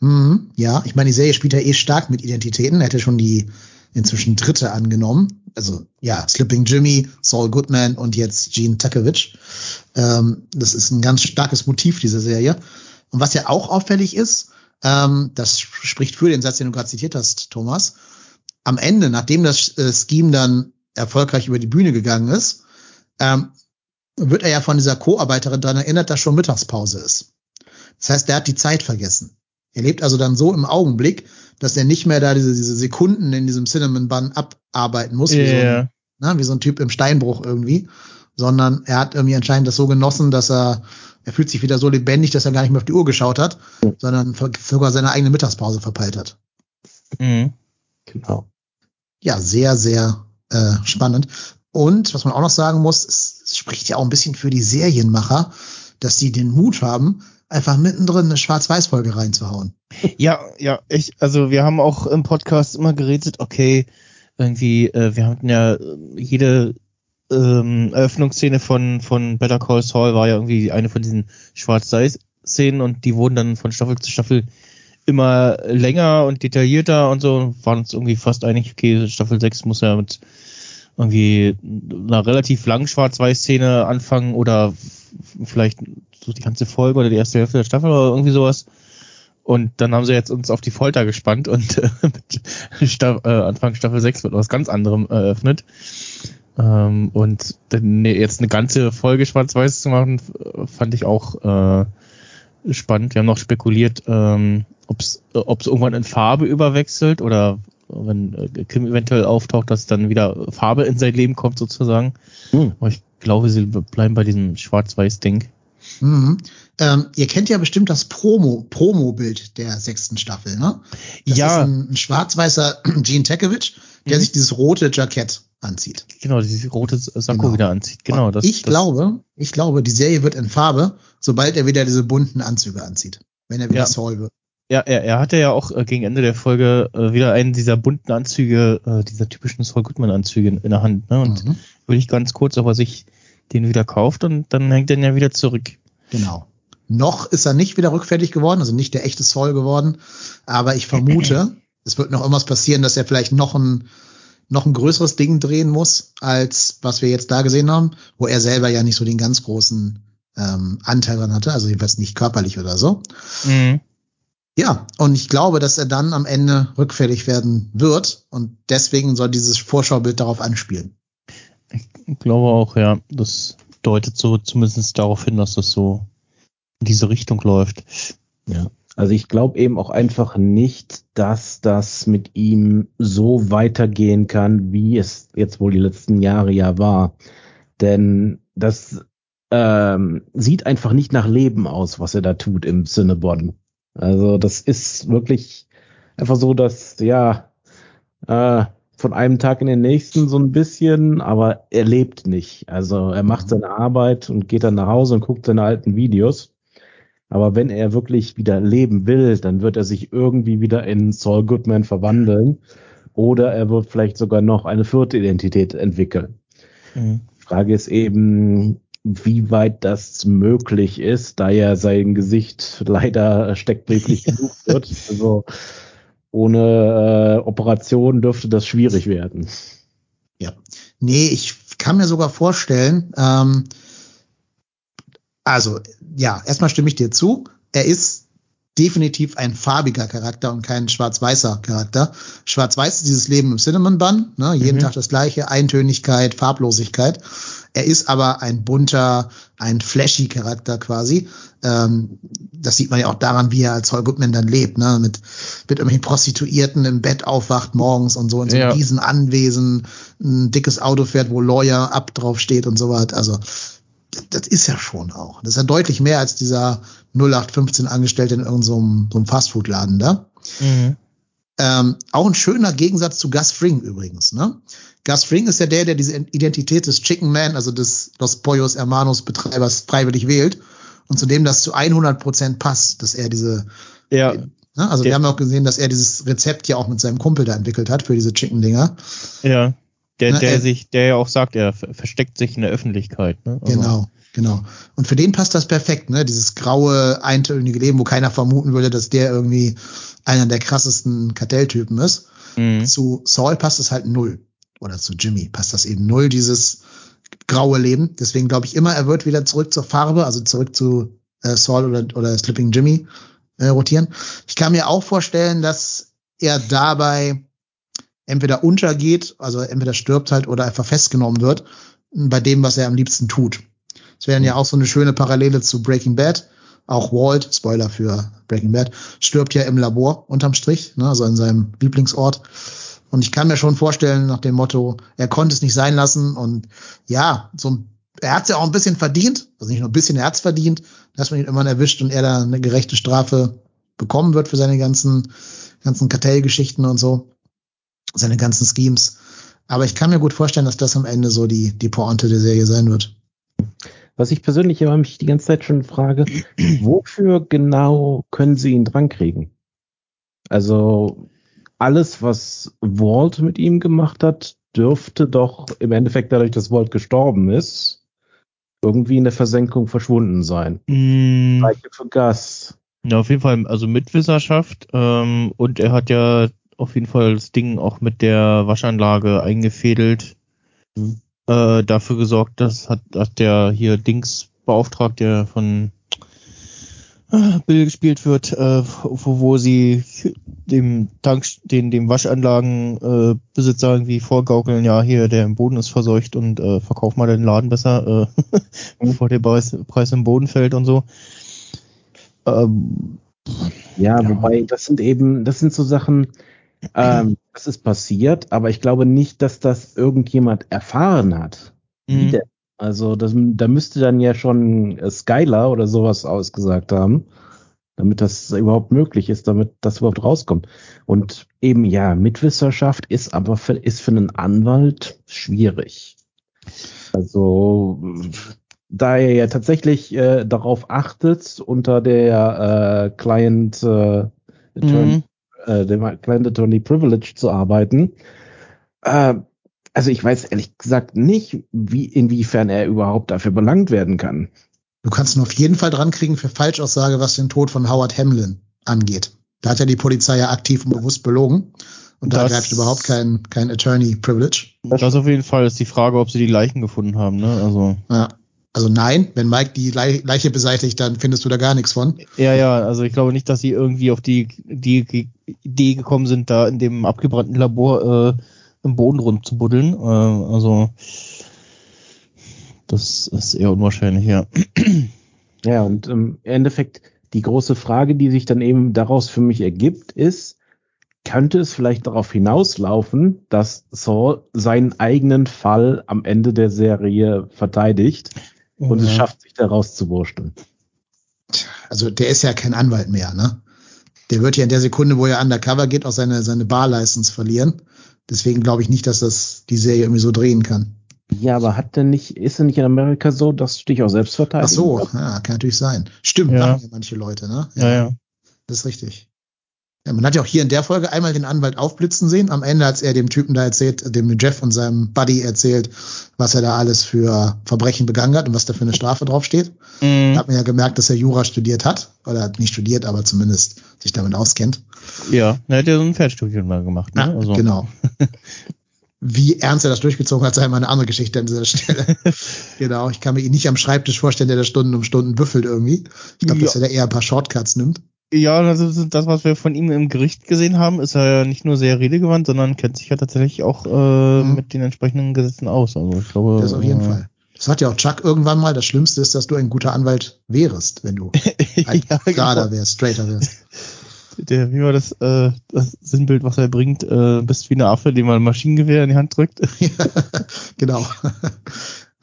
Mhm, ja, ich meine, die Serie spielt ja eh stark mit Identitäten. Er hätte schon die inzwischen dritte angenommen. Also ja, Slipping Jimmy, Saul Goodman und jetzt Gene Tukovic. Ähm, das ist ein ganz starkes Motiv dieser Serie. Und was ja auch auffällig ist, ähm, das spricht für den Satz, den du gerade zitiert hast, Thomas. Am Ende, nachdem das äh, Scheme dann erfolgreich über die Bühne gegangen ist, ähm, wird er ja von dieser Co-Arbeiterin daran erinnert, dass schon Mittagspause ist. Das heißt, er hat die Zeit vergessen. Er lebt also dann so im Augenblick, dass er nicht mehr da diese, diese Sekunden in diesem Cinnamon Bun abarbeiten muss, yeah. wie, so ein, na, wie so ein Typ im Steinbruch irgendwie, sondern er hat irgendwie anscheinend das so genossen, dass er, er fühlt sich wieder so lebendig, dass er gar nicht mehr auf die Uhr geschaut hat, sondern sogar seine eigene Mittagspause verpeilt hat. Mhm. Genau. Ja, sehr, sehr äh, spannend. Und was man auch noch sagen muss, es, es spricht ja auch ein bisschen für die Serienmacher, dass die den Mut haben, einfach mittendrin eine Schwarz-Weiß-Folge reinzuhauen. Ja, ja, ich, also wir haben auch im Podcast immer geredet, okay, irgendwie, äh, wir hatten ja äh, jede ähm, Eröffnungsszene von, von Better Call Saul war ja irgendwie eine von diesen Schwarz-Weiß-Szenen und die wurden dann von Staffel zu Staffel immer länger und detaillierter und so, waren uns irgendwie fast einig, okay, Staffel 6 muss ja mit irgendwie einer relativ langen Schwarz-Weiß-Szene anfangen oder vielleicht so die ganze Folge oder die erste Hälfte der Staffel oder irgendwie sowas. Und dann haben sie jetzt uns auf die Folter gespannt und äh, mit Staff, äh, Anfang Staffel 6 wird was ganz anderem eröffnet. Ähm, und dann jetzt eine ganze Folge schwarz-weiß zu machen, fand ich auch äh, spannend. Wir haben noch spekuliert, ähm, ob es irgendwann in Farbe überwechselt oder wenn äh, Kim eventuell auftaucht, dass dann wieder Farbe in sein Leben kommt sozusagen. Hm. Aber ich glaube, sie bleiben bei diesem Schwarz-Weiß-Ding. Mhm. Ähm, ihr kennt ja bestimmt das Promo, Promo-Bild der sechsten Staffel, ne? Das ja. ist ein, ein schwarz-weißer Gene Tekevich, der mhm. sich dieses rote Jackett anzieht. Genau, dieses rote Sakko genau. wieder anzieht. Genau. Das, ich das glaube, ich glaube, die Serie wird in Farbe, sobald er wieder diese bunten Anzüge anzieht. Wenn er wieder ja. Saul wird. Ja, er, er hatte ja auch äh, gegen Ende der Folge äh, wieder einen dieser bunten Anzüge, äh, dieser typischen Saul Goodman-Anzüge in, in, der Hand. Ne? Und mhm. will ich ganz kurz, ob er sich den wieder kauft und dann hängt er ihn ja wieder zurück. Genau. Noch ist er nicht wieder rückfällig geworden, also nicht der echte Saul geworden. Aber ich vermute, es wird noch irgendwas passieren, dass er vielleicht noch ein, noch ein größeres Ding drehen muss, als was wir jetzt da gesehen haben, wo er selber ja nicht so den ganz großen ähm, Anteil dran hatte, also jedenfalls nicht körperlich oder so. Mhm. Ja, und ich glaube, dass er dann am Ende rückfällig werden wird und deswegen soll dieses Vorschaubild darauf anspielen. Ich glaube auch, ja. Das deutet so zumindest darauf hin, dass das so in diese Richtung läuft. Ja. Also ich glaube eben auch einfach nicht, dass das mit ihm so weitergehen kann, wie es jetzt wohl die letzten Jahre ja war. Denn das ähm, sieht einfach nicht nach Leben aus, was er da tut im Cinnabon. Also das ist wirklich einfach so, dass ja äh, von einem Tag in den nächsten so ein bisschen, aber er lebt nicht. Also er macht seine Arbeit und geht dann nach Hause und guckt seine alten Videos. Aber wenn er wirklich wieder leben will, dann wird er sich irgendwie wieder in Saul Goodman verwandeln. Oder er wird vielleicht sogar noch eine vierte Identität entwickeln. Mhm. Frage ist eben, wie weit das möglich ist, da ja sein Gesicht leider steckbrieflich genug wird. Also ohne äh, Operation dürfte das schwierig werden. Ja. Nee, ich kann mir sogar vorstellen, ähm, also ja, erstmal stimme ich dir zu. Er ist definitiv ein farbiger Charakter und kein schwarz-weißer Charakter. Schwarz-weiß ist dieses Leben im Cinnamon Bun, ne? jeden mhm. Tag das gleiche, Eintönigkeit, Farblosigkeit. Er ist aber ein bunter, ein flashy Charakter quasi. Ähm, das sieht man ja auch daran, wie er als Saul Goodman dann lebt, ne? mit, mit irgendwelchen Prostituierten im Bett aufwacht morgens und so in so einem ja. riesen Anwesen, ein dickes Auto fährt, wo Lawyer ab drauf steht und so was. Also das ist ja schon auch. Das ist ja deutlich mehr als dieser 0815 Angestellte in irgendeinem so einem Fastfood-Laden da. Mhm. Ähm, auch ein schöner Gegensatz zu Gus Fring übrigens. Ne? Gus Fring ist ja der, der diese Identität des Chicken Man, also des Los Pollos Hermanos Betreibers freiwillig wählt und zu dem das zu 100 Prozent passt, dass er diese ja. Ne? Also wir haben auch gesehen, dass er dieses Rezept ja auch mit seinem Kumpel da entwickelt hat für diese Chicken-Dinger. Ja. Der, ne, der sich, der ja auch sagt, er versteckt sich in der Öffentlichkeit. Ne? Also. Genau, genau. Und für den passt das perfekt, ne? Dieses graue, eintönige Leben, wo keiner vermuten würde, dass der irgendwie einer der krassesten Kartelltypen ist. Mhm. Zu Saul passt es halt null. Oder zu Jimmy passt das eben null, dieses graue Leben. Deswegen glaube ich immer, er wird wieder zurück zur Farbe, also zurück zu äh, Saul oder, oder Slipping Jimmy äh, rotieren. Ich kann mir auch vorstellen, dass er dabei entweder untergeht, also entweder stirbt halt oder einfach festgenommen wird bei dem, was er am liebsten tut. Das wäre ja auch so eine schöne Parallele zu Breaking Bad. Auch Walt, Spoiler für Breaking Bad, stirbt ja im Labor unterm Strich, ne, also in seinem Lieblingsort. Und ich kann mir schon vorstellen, nach dem Motto, er konnte es nicht sein lassen und ja, so er hat es ja auch ein bisschen verdient, also nicht nur ein bisschen, er hat es verdient, dass man ihn immer erwischt und er da eine gerechte Strafe bekommen wird für seine ganzen, ganzen Kartellgeschichten und so seine ganzen Schemes. Aber ich kann mir gut vorstellen, dass das am Ende so die, die Pointe der Serie sein wird. Was ich persönlich immer mich die ganze Zeit schon frage, wofür genau können sie ihn drankriegen? Also alles, was Walt mit ihm gemacht hat, dürfte doch im Endeffekt dadurch, dass Walt gestorben ist, irgendwie in der Versenkung verschwunden sein. Mm. Gleiche für Gas. Ja, auf jeden Fall, also Mitwisserschaft. Ähm, und er hat ja auf jeden Fall das Ding auch mit der Waschanlage eingefädelt. Mhm. Äh, dafür gesorgt, dass hat, hat der hier Dings beauftragt, der von Bill gespielt wird, äh, wo, wo sie dem Tank, den, dem Waschanlagenbesitzer äh, irgendwie vorgaukeln, ja, hier, der im Boden ist verseucht und äh, verkauf mal den Laden besser, äh, bevor der Preis, Preis im Boden fällt und so. Ähm, ja, ja, wobei, das sind eben, das sind so Sachen, ähm, das ist passiert, aber ich glaube nicht, dass das irgendjemand erfahren hat. Mhm. Wie denn? Also das, da müsste dann ja schon Skylar oder sowas ausgesagt haben, damit das überhaupt möglich ist, damit das überhaupt rauskommt. Und eben ja, Mitwisserschaft ist aber für, ist für einen Anwalt schwierig. Also da er ja tatsächlich äh, darauf achtet, unter der äh, Client äh, Attorney, mhm. äh, dem Client Attorney Privilege zu arbeiten. Äh, also ich weiß ehrlich gesagt nicht, wie, inwiefern er überhaupt dafür belangt werden kann. Du kannst ihn auf jeden Fall dran kriegen für Falschaussage, was den Tod von Howard Hamlin angeht. Da hat ja die Polizei ja aktiv und bewusst belogen. Und da greift überhaupt kein, kein Attorney Privilege. Das auf jeden Fall ist die Frage, ob sie die Leichen gefunden haben, ne? Also. Ja. Also nein, wenn Mike die Leiche beseitigt, dann findest du da gar nichts von. Ja, ja, also ich glaube nicht, dass sie irgendwie auf die, die Idee gekommen sind, da in dem abgebrannten Labor äh, im Boden rumzubuddeln. Äh, also das ist eher unwahrscheinlich, ja. Ja, und im Endeffekt die große Frage, die sich dann eben daraus für mich ergibt, ist, könnte es vielleicht darauf hinauslaufen, dass Saul seinen eigenen Fall am Ende der Serie verteidigt und ja. es schafft, sich da rauszuwursteln. Also der ist ja kein Anwalt mehr, ne? Der wird ja in der Sekunde, wo er undercover geht, auch seine, seine Bar-License verlieren. Deswegen glaube ich nicht, dass das die Serie irgendwie so drehen kann. Ja, aber hat denn nicht, ist denn nicht in Amerika so, dass du dich auch selbst verteidigst? Ach so, ja, kann natürlich sein. Stimmt, ja. machen ja manche Leute, ne? Ja, ja. Das ist richtig. Ja, man hat ja auch hier in der Folge einmal den Anwalt aufblitzen sehen. Am Ende, als er dem Typen da erzählt, dem Jeff und seinem Buddy erzählt, was er da alles für Verbrechen begangen hat und was da für eine Strafe draufsteht. Mhm. Da hat man ja gemerkt, dass er Jura studiert hat. Oder nicht studiert, aber zumindest sich damit auskennt. Ja, er hat ja so ein Fernstudium mal gemacht. Ne? Ja, also. Genau. Wie ernst er das durchgezogen hat, sei mal eine andere Geschichte an dieser Stelle. genau, ich kann mir ihn nicht am Schreibtisch vorstellen, der da Stunden um Stunden büffelt irgendwie. Ich glaube, ja. dass er da eher ein paar Shortcuts nimmt. Ja, also das, was wir von ihm im Gericht gesehen haben, ist er ja nicht nur sehr redegewandt, sondern kennt sich ja tatsächlich auch äh, mhm. mit den entsprechenden Gesetzen aus. Also ich glaube. Das auf jeden äh, Fall. Das hat ja auch Chuck irgendwann mal. Das Schlimmste ist, dass du ein guter Anwalt wärst, wenn du ein ja, gerader genau. wärst, straighter wärst. Der, wie war das, äh, das Sinnbild, was er bringt, äh, bist wie eine Affe, dem man ein Maschinengewehr in die Hand drückt. ja, genau.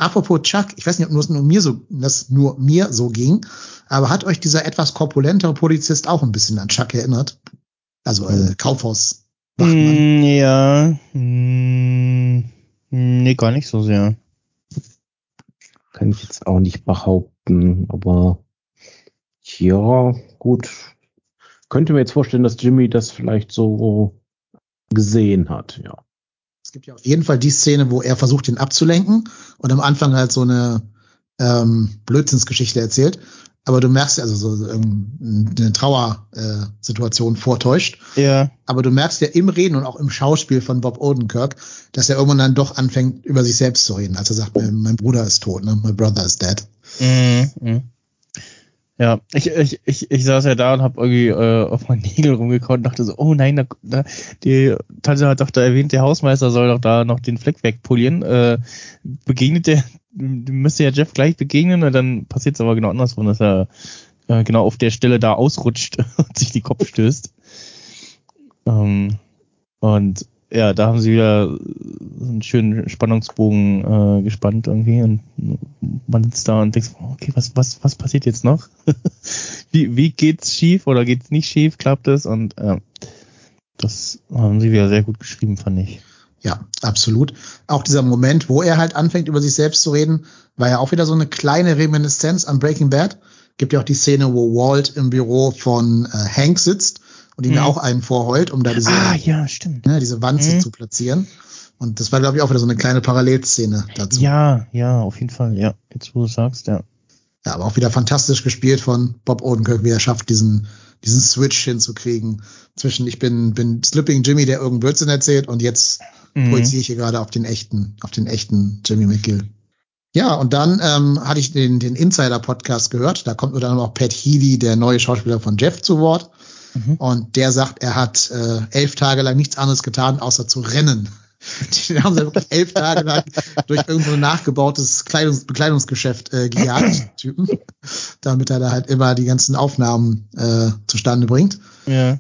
Apropos Chuck, ich weiß nicht, ob nur mir so, das nur mir so ging, aber hat euch dieser etwas korpulentere Polizist auch ein bisschen an Chuck erinnert? Also äh, Kaufhaus. Mm, ja, mm, nee, gar nicht so sehr. Kann ich jetzt auch nicht behaupten, aber ja, gut. Könnte mir jetzt vorstellen, dass Jimmy das vielleicht so gesehen hat, ja. Es gibt ja auf jeden Fall die Szene, wo er versucht, ihn abzulenken und am Anfang halt so eine ähm, Blödsinnsgeschichte erzählt. Aber du merkst also so eine Trauersituation vortäuscht. Ja. Aber du merkst ja im Reden und auch im Schauspiel von Bob Odenkirk, dass er irgendwann dann doch anfängt, über sich selbst zu reden, als er sagt, mein, mein Bruder ist tot, ne? My brother is dead. Mhm. Ja, ich, ich, ich, ich saß ja da und habe irgendwie äh, auf meinen Nägel rumgekaut und dachte so, oh nein, da, da, die Tante hat doch da erwähnt, der Hausmeister soll doch da noch den Fleck wegpolieren. Äh, begegnet der, müsste ja Jeff gleich begegnen und dann passiert es aber genau andersrum, dass er äh, genau auf der Stelle da ausrutscht und sich die Kopf stößt. Ähm, und ja, da haben sie wieder einen schönen Spannungsbogen äh, gespannt irgendwie und man sitzt da und denkt, okay, was, was, was passiert jetzt noch? wie, wie geht's schief oder geht's nicht schief? Klappt es? Und äh, das haben sie wieder sehr gut geschrieben, fand ich. Ja, absolut. Auch dieser Moment, wo er halt anfängt, über sich selbst zu reden, war ja auch wieder so eine kleine Reminiszenz an Breaking Bad. Gibt ja auch die Szene, wo Walt im Büro von äh, Hank sitzt und ihm mhm. auch einen vorheult, um da diese, ah, ja, stimmt. Ne, diese Wanze mhm. zu platzieren. Und das war, glaube ich, auch wieder so eine kleine Parallelszene dazu. Ja, ja, auf jeden Fall, ja. Jetzt, wo du sagst, ja. Ja, aber auch wieder fantastisch gespielt von Bob Odenkirk, wie er schafft, diesen, diesen Switch hinzukriegen zwischen ich bin, bin Slipping Jimmy, der irgendeinen Blödsinn erzählt und jetzt mhm. projiziere ich hier gerade auf den echten, auf den echten Jimmy McGill. Ja, und dann ähm, hatte ich den, den Insider-Podcast gehört. Da kommt dann auch Pat Healy, der neue Schauspieler von Jeff, zu Wort. Mhm. Und der sagt, er hat äh, elf Tage lang nichts anderes getan, außer zu rennen. Die haben sie wirklich elf Tage lang durch irgendein so nachgebautes Kleidungs Bekleidungsgeschäft äh, gejagt, Typen, damit er da halt immer die ganzen Aufnahmen äh, zustande bringt. Ja.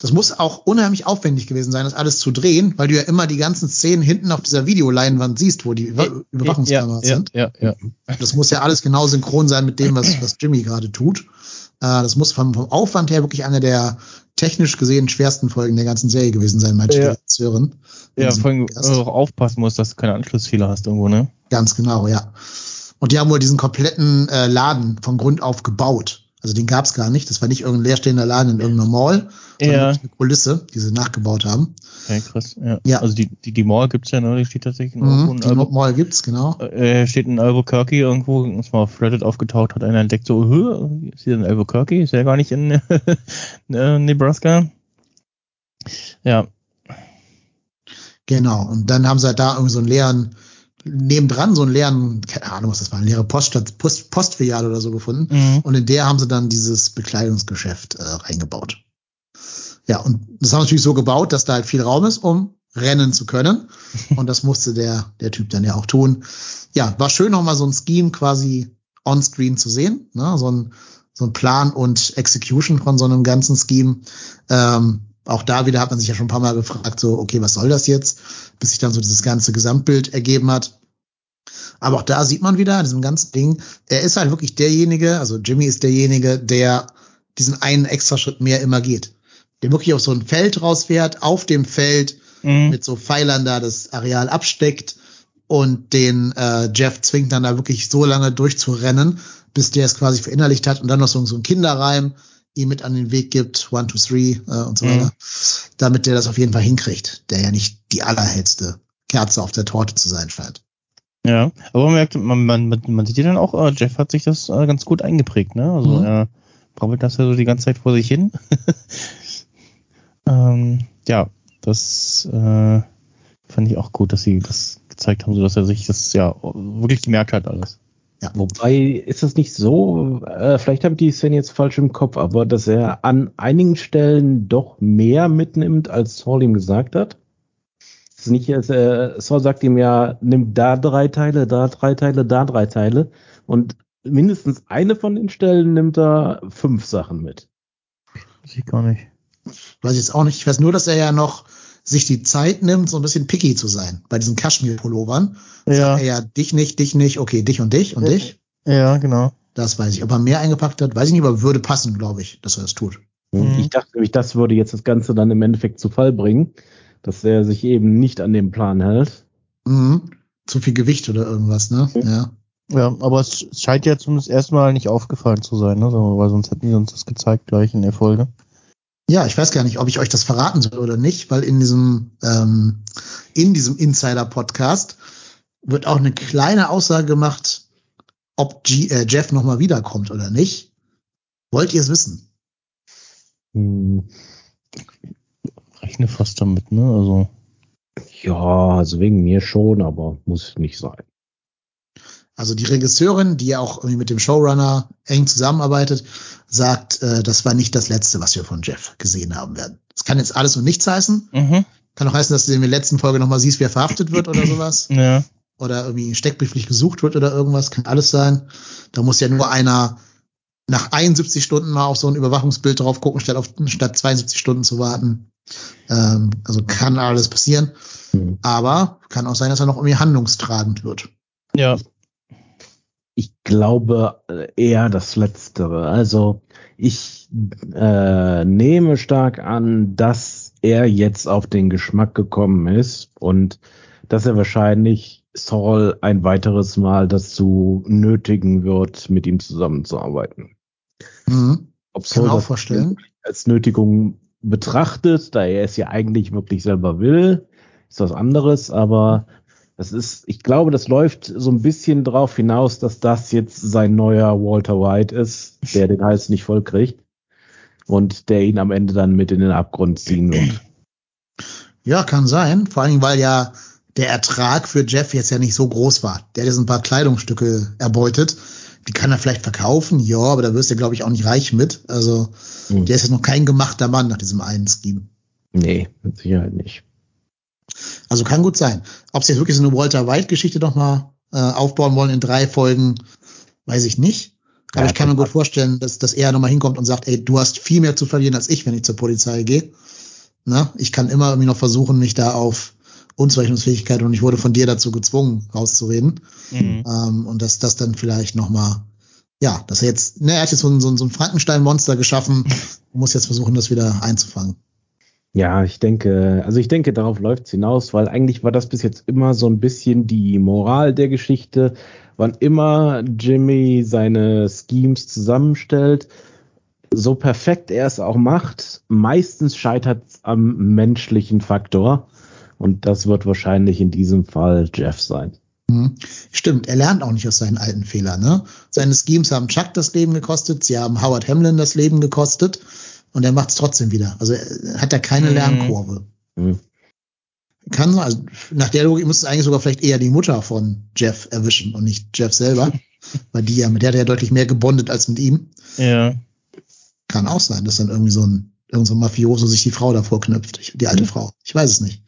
Das muss auch unheimlich aufwendig gewesen sein, das alles zu drehen, weil du ja immer die ganzen Szenen hinten auf dieser Videoleinwand siehst, wo die Über Überwachungskameras ja, sind. Ja, ja. Das muss ja alles genau synchron sein mit dem, was, was Jimmy gerade tut. Äh, das muss vom, vom Aufwand her wirklich eine der technisch gesehen schwersten Folgen der ganzen Serie gewesen sein, meinte ja. die Hören. Ja, vor allem auch aufpassen musst, dass du keine Anschlussfehler hast irgendwo, ne? Ganz genau, ja. Und die haben wohl diesen kompletten äh, Laden von Grund auf gebaut. Also den gab es gar nicht. Das war nicht irgendein leerstehender Laden in irgendeiner Mall, sondern Ja. eine Kulisse, die sie nachgebaut haben. Okay, krass. Ja. Ja. Also die, die, die Mall gibt's ja, ne? Die steht tatsächlich Mhm, in die Albu Mall gibt's, genau. äh, steht in Albuquerque irgendwo, ist mal auf Reddit aufgetaucht, hat einer entdeckt, so, "Hä, ist hier in Albuquerque, ist ja gar nicht in äh, Nebraska. Ja, Genau. Und dann haben sie halt da irgendwie so einen leeren, nebendran so einen leeren, keine Ahnung, was das war, eine leere Poststadt, Post, Postfiliale oder so gefunden. mhm. Und in der haben sie dann dieses Bekleidungsgeschäft äh, reingebaut. Ja, und das haben sie natürlich so gebaut, dass da halt viel Raum ist, um rennen zu können. Und das musste der, der Typ dann ja auch tun. Ja, war schön nochmal so ein Scheme quasi on-screen zu sehen. Ne? So, ein, so ein Plan und Execution von so einem ganzen Scheme. Ähm, auch da wieder hat man sich ja schon ein paar Mal gefragt, so, okay, was soll das jetzt? Bis sich dann so dieses ganze Gesamtbild ergeben hat. Aber auch da sieht man wieder in diesem ganzen Ding, er ist halt wirklich derjenige, also Jimmy ist derjenige, der diesen einen extra Schritt mehr immer geht. Der wirklich auf so ein Feld rausfährt, auf dem Feld Mhm. mit so Pfeilern da das Areal absteckt und den äh, Jeff zwingt dann da wirklich so lange durchzurennen, bis der es quasi verinnerlicht hat und dann noch so, so ein Kinderreim ihm mit an den Weg gibt, one, two, three äh, und so Mhm. weiter, damit der das auf jeden Fall hinkriegt, der ja nicht die allerhellste Kerze auf der Torte zu sein scheint. Ja, aber man merkt, man, man, man sieht ja dann auch, äh, Jeff hat sich das äh, ganz gut eingeprägt, ne? Also Mhm. er brabbelt das ja so die ganze Zeit vor sich hin. ähm, ja, das äh, fand ich auch gut, dass sie das gezeigt haben, so dass er sich das ja wirklich gemerkt hat alles. Wobei ist es nicht so, äh, vielleicht habe ich die Szene jetzt falsch im Kopf, aber dass er an einigen Stellen doch mehr mitnimmt, als Saul ihm gesagt hat. Es ist nicht, als, äh, Saul sagt ihm ja, nimm da drei Teile, da drei Teile, da drei Teile. Und mindestens eine von den Stellen nimmt er fünf Sachen mit. Weiß ich gar nicht. Weiß ich jetzt auch nicht. Ich weiß nur, dass er ja noch sich die Zeit nimmt, so ein bisschen picky zu sein bei diesen Kaschmir-Pullovern. Ja, Sagt er ja, dich nicht, dich nicht, okay, dich und dich und Ja. dich. ja, genau. Das weiß ich. Ob er mehr eingepackt hat, weiß ich nicht, aber würde passen, glaube ich, dass er das tut. Und Mhm. Ich dachte nämlich, das würde jetzt das Ganze dann im Endeffekt zu Fall bringen, dass er sich eben nicht an den Plan hält. Mhm. Zu viel Gewicht oder irgendwas, ne? Mhm. Ja. Ja, aber es scheint ja zumindest erstmal nicht aufgefallen zu sein, ne? So, weil sonst hätten die uns das gezeigt gleich in der Folge. Ja, ich weiß gar nicht, ob ich euch das verraten soll oder nicht, weil in diesem, ähm, in diesem Insider-Podcast wird auch eine kleine Aussage gemacht, ob G äh, Jeff nochmal wiederkommt oder nicht. Wollt ihr es wissen? Hm, Rechne fast damit, ne? Also. Ja, also wegen mir schon, aber muss nicht sein. Also die Regisseurin, die ja auch irgendwie mit dem Showrunner eng zusammenarbeitet, sagt, äh, das war nicht das Letzte, was wir von Jeff gesehen haben werden. Das kann jetzt alles und nichts heißen. Mhm. Kann auch heißen, dass du in der letzten Folge nochmal siehst, wer verhaftet wird oder sowas. Ja. Oder irgendwie steckbrieflich gesucht wird oder irgendwas. Kann alles sein. Da muss ja nur einer nach 71 Stunden mal auf so ein Überwachungsbild drauf gucken, statt, auf, statt 72 Stunden zu warten. Ähm, also kann alles passieren. Hm. Aber kann auch sein, dass er noch irgendwie handlungstragend wird. Ja. Ich glaube eher das Letztere. Also ich äh, nehme stark an, dass er jetzt auf den Geschmack gekommen ist und dass er wahrscheinlich Saul ein weiteres Mal dazu nötigen wird, mit ihm zusammenzuarbeiten. Mhm. Ob Kann man Saul auch das vorstellen. als Nötigung betrachtet, da er es ja eigentlich wirklich selber will, ist was anderes, aber das ist, ich glaube, das läuft so ein bisschen drauf hinaus, dass das jetzt sein neuer Walter White ist, der den Hals nicht voll kriegt und der ihn am Ende dann mit in den Abgrund ziehen wird. Ja, kann sein. Vor allem, weil ja der Ertrag für Jeff jetzt ja nicht so groß war. Der hat jetzt ein paar Kleidungsstücke erbeutet. Die kann er vielleicht verkaufen, ja, aber da wirst du, glaube ich, auch nicht reich mit. Also, Hm. der ist jetzt noch kein gemachter Mann nach diesem einen Scheme. Nee, mit Sicherheit nicht. Also kann gut sein. Ob sie jetzt wirklich so eine Walter White-Geschichte noch mal äh, aufbauen wollen in drei Folgen, weiß ich nicht. Aber Ja, ich kann mir gut vorstellen, dass, dass er nochmal hinkommt und sagt, ey, du hast viel mehr zu verlieren als ich, wenn ich zur Polizei gehe. Na, ich kann immer irgendwie noch versuchen, mich da auf Unzurechnungsfähigkeit und ich wurde von dir dazu gezwungen, rauszureden. Mhm. Ähm, und dass das dann vielleicht noch mal, ja, dass er jetzt, ne, er hat jetzt so ein, so ein, Frankenstein-Monster geschaffen und muss jetzt versuchen, das wieder einzufangen. Ja, ich denke, also ich denke, darauf läuft's hinaus, weil eigentlich war das bis jetzt immer so ein bisschen die Moral der Geschichte. Wann immer Jimmy seine Schemes zusammenstellt, so perfekt er es auch macht, meistens scheitert es am menschlichen Faktor. Und das wird wahrscheinlich in diesem Fall Jeff sein. Mhm. Stimmt, er lernt auch nicht aus seinen alten Fehlern. Ne? Seine Schemes haben Chuck das Leben gekostet, sie haben Howard Hamlin das Leben gekostet und er macht es trotzdem wieder. Also er hat da keine mhm. Lernkurve. Mhm. Kann, also nach der Logik müsste es eigentlich sogar vielleicht eher die Mutter von Jeff erwischen und nicht Jeff selber. weil die ja, mit der hat er ja deutlich mehr gebondet als mit ihm. Ja. Kann auch sein, dass dann irgendwie so ein, irgend so ein Mafioso sich die Frau davor knüpft, die alte mhm. Frau. Ich weiß es nicht.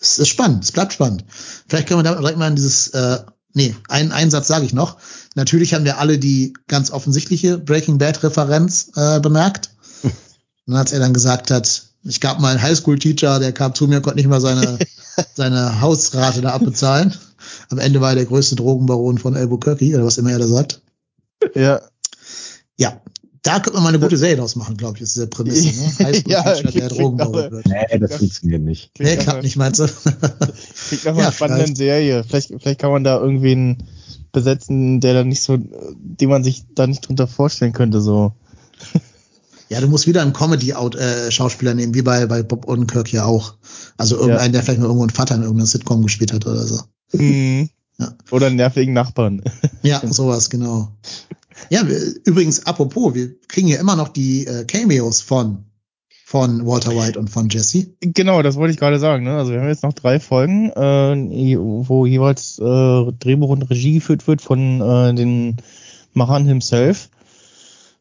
Es ist spannend, es bleibt spannend. Vielleicht können wir da direkt mal in dieses, äh, nee, einen Einsatz sage ich noch. Natürlich haben wir alle die ganz offensichtliche Breaking Bad Referenz äh, bemerkt. Und als er dann gesagt hat, ich gab mal einen Highschool-Teacher, der kam zu mir, konnte nicht mal seine, seine Hausrate da abbezahlen. Am Ende war er der größte Drogenbaron von Albuquerque, oder was immer er da sagt. Ja. Ja, da könnte man mal eine gute Serie draus machen, glaube ich, ist diese Prämisse. Ne? ja, klingt, der Drogenbauer wird. Nee, das funktioniert nicht. Nee, klappt nicht, meinst du? klingt nach einer ja, spannenden Serie. Vielleicht, vielleicht kann man da irgendwie einen besetzen, der dann nicht so, den man sich da nicht drunter vorstellen könnte, so. Ja, du musst wieder einen Comedy-Schauspieler nehmen, wie bei, bei Bob Odenkirk ja auch. Also irgendeinen, ja. der vielleicht mal irgendwo einen Vater in irgendeiner Sitcom gespielt hat oder so. Mhm. Ja. Oder einen nervigen Nachbarn. Ja, sowas, genau. Ja, übrigens, apropos, wir kriegen ja immer noch die äh, Cameos von von Walter White und von Jesse. Genau, das wollte ich gerade sagen. Ne? Also wir haben jetzt noch drei Folgen, äh, wo jeweils äh, Drehbuch und Regie geführt wird von äh, den Machern himself.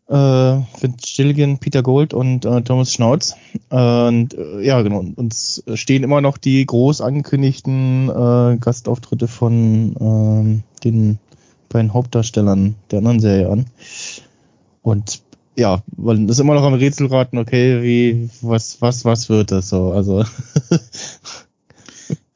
Äh, Vince Gilligan, Peter Gold und äh, Thomas Schnauz. Und äh, ja, genau. Uns stehen immer noch die groß angekündigten äh, Gastauftritte von äh, den bei den Hauptdarstellern der anderen Serie an. Und ja, weil das ist immer noch am Rätselraten, okay, wie, was, was, was wird das so? Also.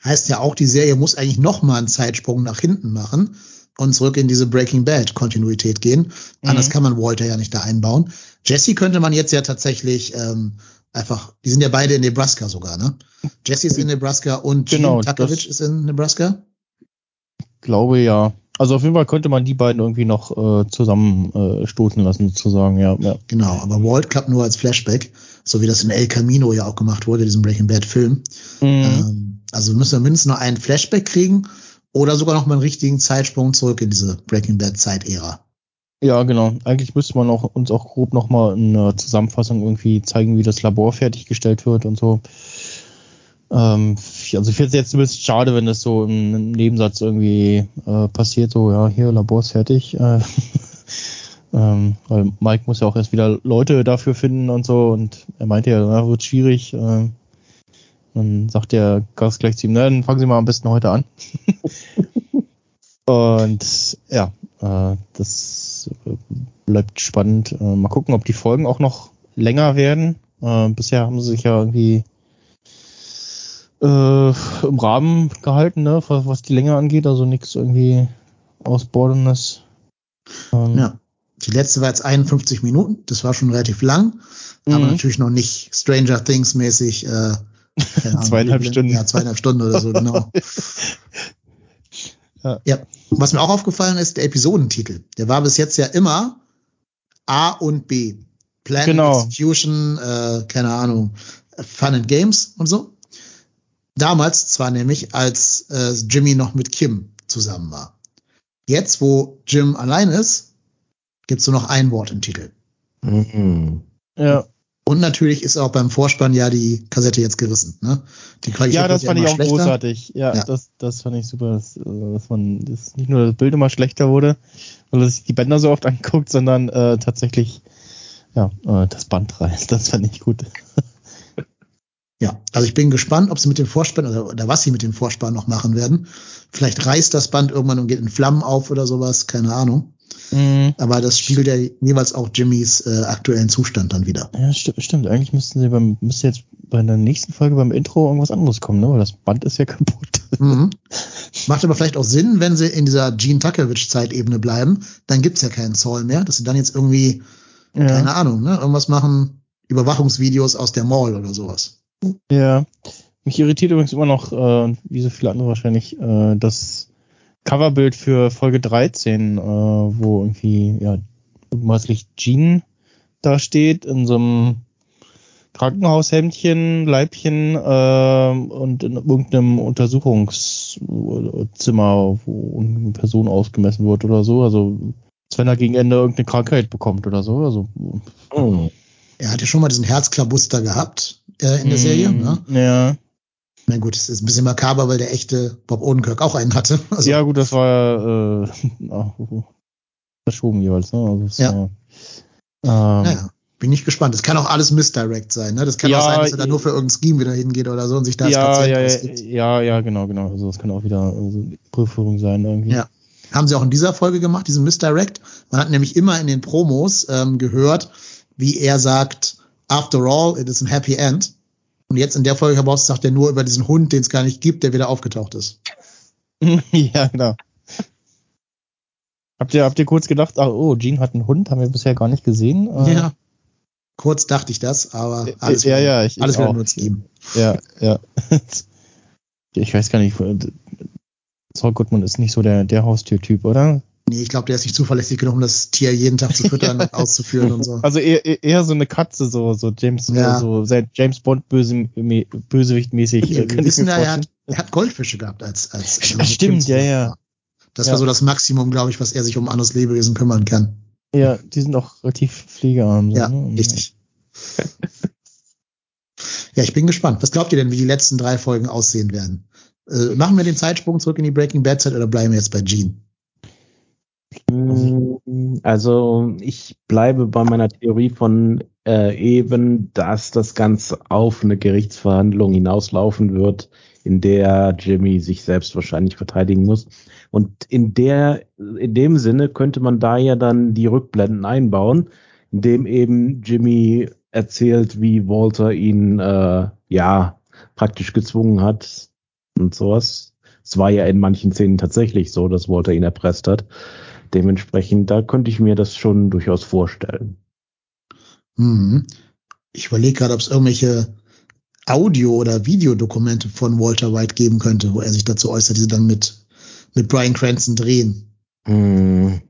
heißt ja auch, die Serie muss eigentlich noch mal einen Zeitsprung nach hinten machen und zurück in diese Breaking Bad Kontinuität gehen. Mhm. Anders kann man Walter ja nicht da einbauen. Jesse könnte man jetzt ja tatsächlich ähm, einfach, die sind ja beide in Nebraska sogar, ne? Jesse ist in Nebraska und Gene genau, Takovich ist in Nebraska. Glaube ja. Also auf jeden Fall könnte man die beiden irgendwie noch äh, zusammen äh, lassen, sozusagen, ja, ja. Genau, aber Walt klappt nur als Flashback, so wie das in El Camino ja auch gemacht wurde, diesem Breaking Bad Film. Mhm. Ähm, also müssen wir mindestens noch einen Flashback kriegen oder sogar noch mal einen richtigen Zeitsprung zurück in diese Breaking Bad Zeitära. Ja, genau. Eigentlich müsste man auch, uns auch grob noch mal in einer Zusammenfassung irgendwie zeigen, wie das Labor fertiggestellt wird und so. Ähm, also ich finde es jetzt zumindest schade, wenn das so im Nebensatz irgendwie äh, passiert, so, ja, hier, Labor ist fertig. Äh, ähm, weil Mike muss ja auch erst wieder Leute dafür finden und so und er meinte ja, na, wird schwierig. Äh, dann sagt der Gast gleich zu ihm, na, dann fangen Sie mal am besten heute an. und ja, äh, das bleibt spannend. Äh, mal gucken, ob die Folgen auch noch länger werden. Äh, bisher haben sie sich ja irgendwie äh, im Rahmen gehalten, ne, was, was die Länge angeht, also nichts irgendwie Ausbordendes. Ähm, ja. Die letzte war jetzt 51 Minuten, das war schon relativ lang, aber mhm. natürlich noch nicht Stranger Things mäßig. Äh, zweieinhalb Stunden. Ja, zweieinhalb Stunden oder so, genau. ja. ja. Was mir auch aufgefallen ist, der Episodentitel. Der war bis jetzt ja immer A und B. Plan genau. Execution, äh, keine Ahnung, Fun and Games und so. Damals zwar nämlich, als äh, Jimmy noch mit Kim zusammen war. Jetzt, wo Jim allein ist, gibt's nur noch ein Wort im Titel. Mhm. Ja. Und natürlich ist auch beim Vorspann ja die Kassette jetzt gerissen. Ne? Die ja, das fand ich auch schlechter. großartig. Ja, ja, Das, das fand ich super, dass, dass man dass nicht nur das Bild immer schlechter wurde, weil sich die Bänder so oft anguckt, sondern äh, tatsächlich ja, äh, das Band reißt. Das fand ich gut. Ja, also ich bin gespannt, ob sie mit dem Vorspann oder, oder was sie mit dem Vorspann noch machen werden. Vielleicht reißt das Band irgendwann und geht in Flammen auf oder sowas, keine Ahnung. Mhm. Aber das spiegelt ja jeweils auch Jimmys äh, aktuellen Zustand dann wieder. Ja, stimmt, stimmt. Eigentlich müssten sie beim, müsste jetzt bei der nächsten Folge beim Intro irgendwas anderes kommen, ne? Weil das Band ist ja kaputt. Mhm. Macht aber vielleicht auch Sinn, wenn sie in dieser Gene Tuckerwitch-Zeitebene bleiben, dann gibt's ja keinen Saul mehr, dass sie dann jetzt irgendwie, ja. keine Ahnung, ne, irgendwas machen, Überwachungsvideos aus der Mall oder sowas. Ja. Mich irritiert übrigens immer noch, äh, wie so viele andere wahrscheinlich, äh, das Coverbild für Folge 13, äh, wo irgendwie, ja, mutmaßlich Jean da steht in so einem Krankenhaushemdchen, Leibchen äh, und in irgendeinem Untersuchungszimmer, wo eine Person ausgemessen wird oder so. Also als wenn er gegen Ende irgendeine Krankheit bekommt oder so. Also, oh. Er hatte schon mal diesen Herzklabuster gehabt äh, in der mm, Serie. Ne? Ja. Na gut, es ist ein bisschen makaber, weil der echte Bob Odenkirk auch einen hatte. Also, ja gut, das war ja äh, verschoben jeweils. Ne? Also, ja. War, ähm, naja. Bin ich gespannt. Das kann auch alles Misdirect sein, ne? Das kann ja, auch sein, dass er da nur für irgendein Scheme wieder hingeht oder so und sich da ja, ja, ausgibt. Ja, ja, genau, genau. Also das kann auch wieder also Prüfung sein irgendwie. Ja. Haben sie auch in dieser Folge gemacht, diesen Misdirect. Man hat nämlich immer in den Promos ähm, gehört, wie er sagt, after all, it is a happy end. Und jetzt in der Folge heraus sagt er nur über diesen Hund, den es gar nicht gibt, der wieder aufgetaucht ist. ja, genau. Habt ihr, habt ihr kurz gedacht, ach, oh, Jean hat einen Hund, haben wir bisher gar nicht gesehen? Äh, ja. Kurz dachte ich das, aber alles, ja, ja, ich, alles ich wieder nur Scheme. Ja, ja. ich weiß gar nicht, Saul Goodman ist nicht so der, der Haustiertyp, oder? Nee, ich glaube, der ist nicht zuverlässig genug, um das Tier jeden Tag zu füttern und auszuführen und so. Also eher, eher so eine Katze, so, so James, ja. so James Bond böse, Bösewicht-mäßig. Ja, wir wissen ja, er hat, er hat Goldfische gehabt als, als. Ach, stimmt, ja, ja. Das war so das Maximum, glaube ich, was er sich um anderes Lebewesen kümmern kann. Ja, die sind auch relativ pflegearm. So, ja, ne? richtig. ja, ich bin gespannt. Was glaubt ihr denn, wie die letzten drei Folgen aussehen werden? Äh, machen wir den Zeitsprung zurück in die Breaking Bad Zeit oder bleiben wir jetzt bei Gene? Also ich bleibe bei meiner Theorie von äh, eben, dass das Ganze auf eine Gerichtsverhandlung hinauslaufen wird, in der Jimmy sich selbst wahrscheinlich verteidigen muss. Und in der, in dem Sinne könnte man da ja dann die Rückblenden einbauen, indem eben Jimmy erzählt, wie Walter ihn äh, ja praktisch gezwungen hat und sowas. Es war ja in manchen Szenen tatsächlich so, dass Walter ihn erpresst hat. Dementsprechend, da könnte ich mir das schon durchaus vorstellen. Mhm. Ich überlege gerade, ob es irgendwelche Audio- oder Videodokumente von Walter White geben könnte, wo er sich dazu äußert, die sie dann mit, mit Brian Cranston drehen. Mhm.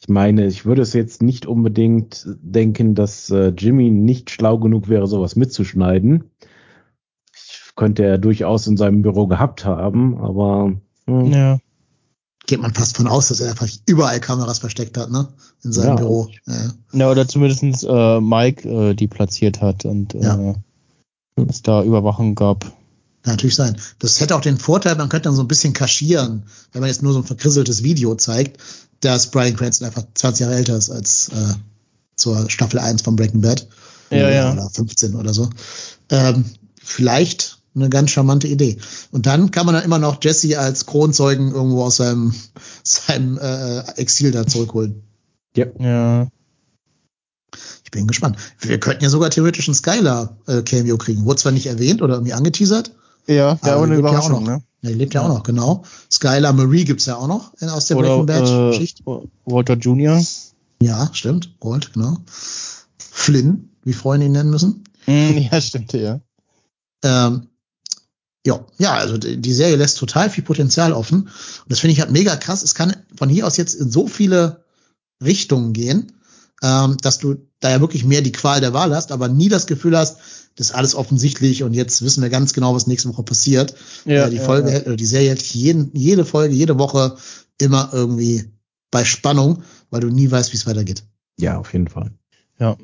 Ich meine, ich würde es jetzt nicht unbedingt denken, dass äh, Jimmy nicht schlau genug wäre, sowas mitzuschneiden. Ich könnte er durchaus in seinem Büro gehabt haben, aber hm. ja. Geht man fast von aus, dass er einfach überall Kameras versteckt hat, ne? In seinem ja. Büro. Ja. ja, oder zumindest äh, Mike äh, die platziert hat und äh, es da Überwachung gab. Kann natürlich sein. Das hätte auch den Vorteil, man könnte dann so ein bisschen kaschieren, wenn man jetzt nur so ein verkrisseltes Video zeigt, dass Brian Cranston einfach 20 Jahre älter ist als äh, zur Staffel 1 von Breaking Bad. Ja, ja. Oder 15 oder so. Ähm, vielleicht eine ganz charmante Idee. Und dann kann man dann immer noch Jesse als Kronzeugen irgendwo aus seinem, seinem äh, Exil da zurückholen. Ja. ja. Ich bin gespannt. Wir könnten ja sogar theoretisch ein Skylar-Cameo äh, kriegen. Wurde zwar nicht erwähnt oder irgendwie angeteasert. Ja, ja, aber eine Überraschung, ja ne? Ja, die lebt ja, ja, auch noch, genau. Skylar Marie gibt's ja auch noch in, aus der Breaking Bad-Geschichte. Äh, Walter Jr. Ja, stimmt. Walt, genau. Flynn, wie Freunde ihn nennen müssen. Mm, ja, stimmt, ja. Ähm, ja, ja, also die Serie lässt total viel Potenzial offen. Und das finde ich halt mega krass. Es kann von hier aus jetzt in so viele Richtungen gehen, ähm, dass du da ja wirklich mehr die Qual der Wahl hast, aber nie das Gefühl hast, das ist alles offensichtlich und jetzt wissen wir ganz genau, was nächste Woche passiert. Ja, äh, die Folge ja, ja. oder die Serie hält jeden, jede Folge, jede Woche immer irgendwie bei Spannung, weil du nie weißt, wie es weitergeht. Ja, auf jeden Fall. Ja.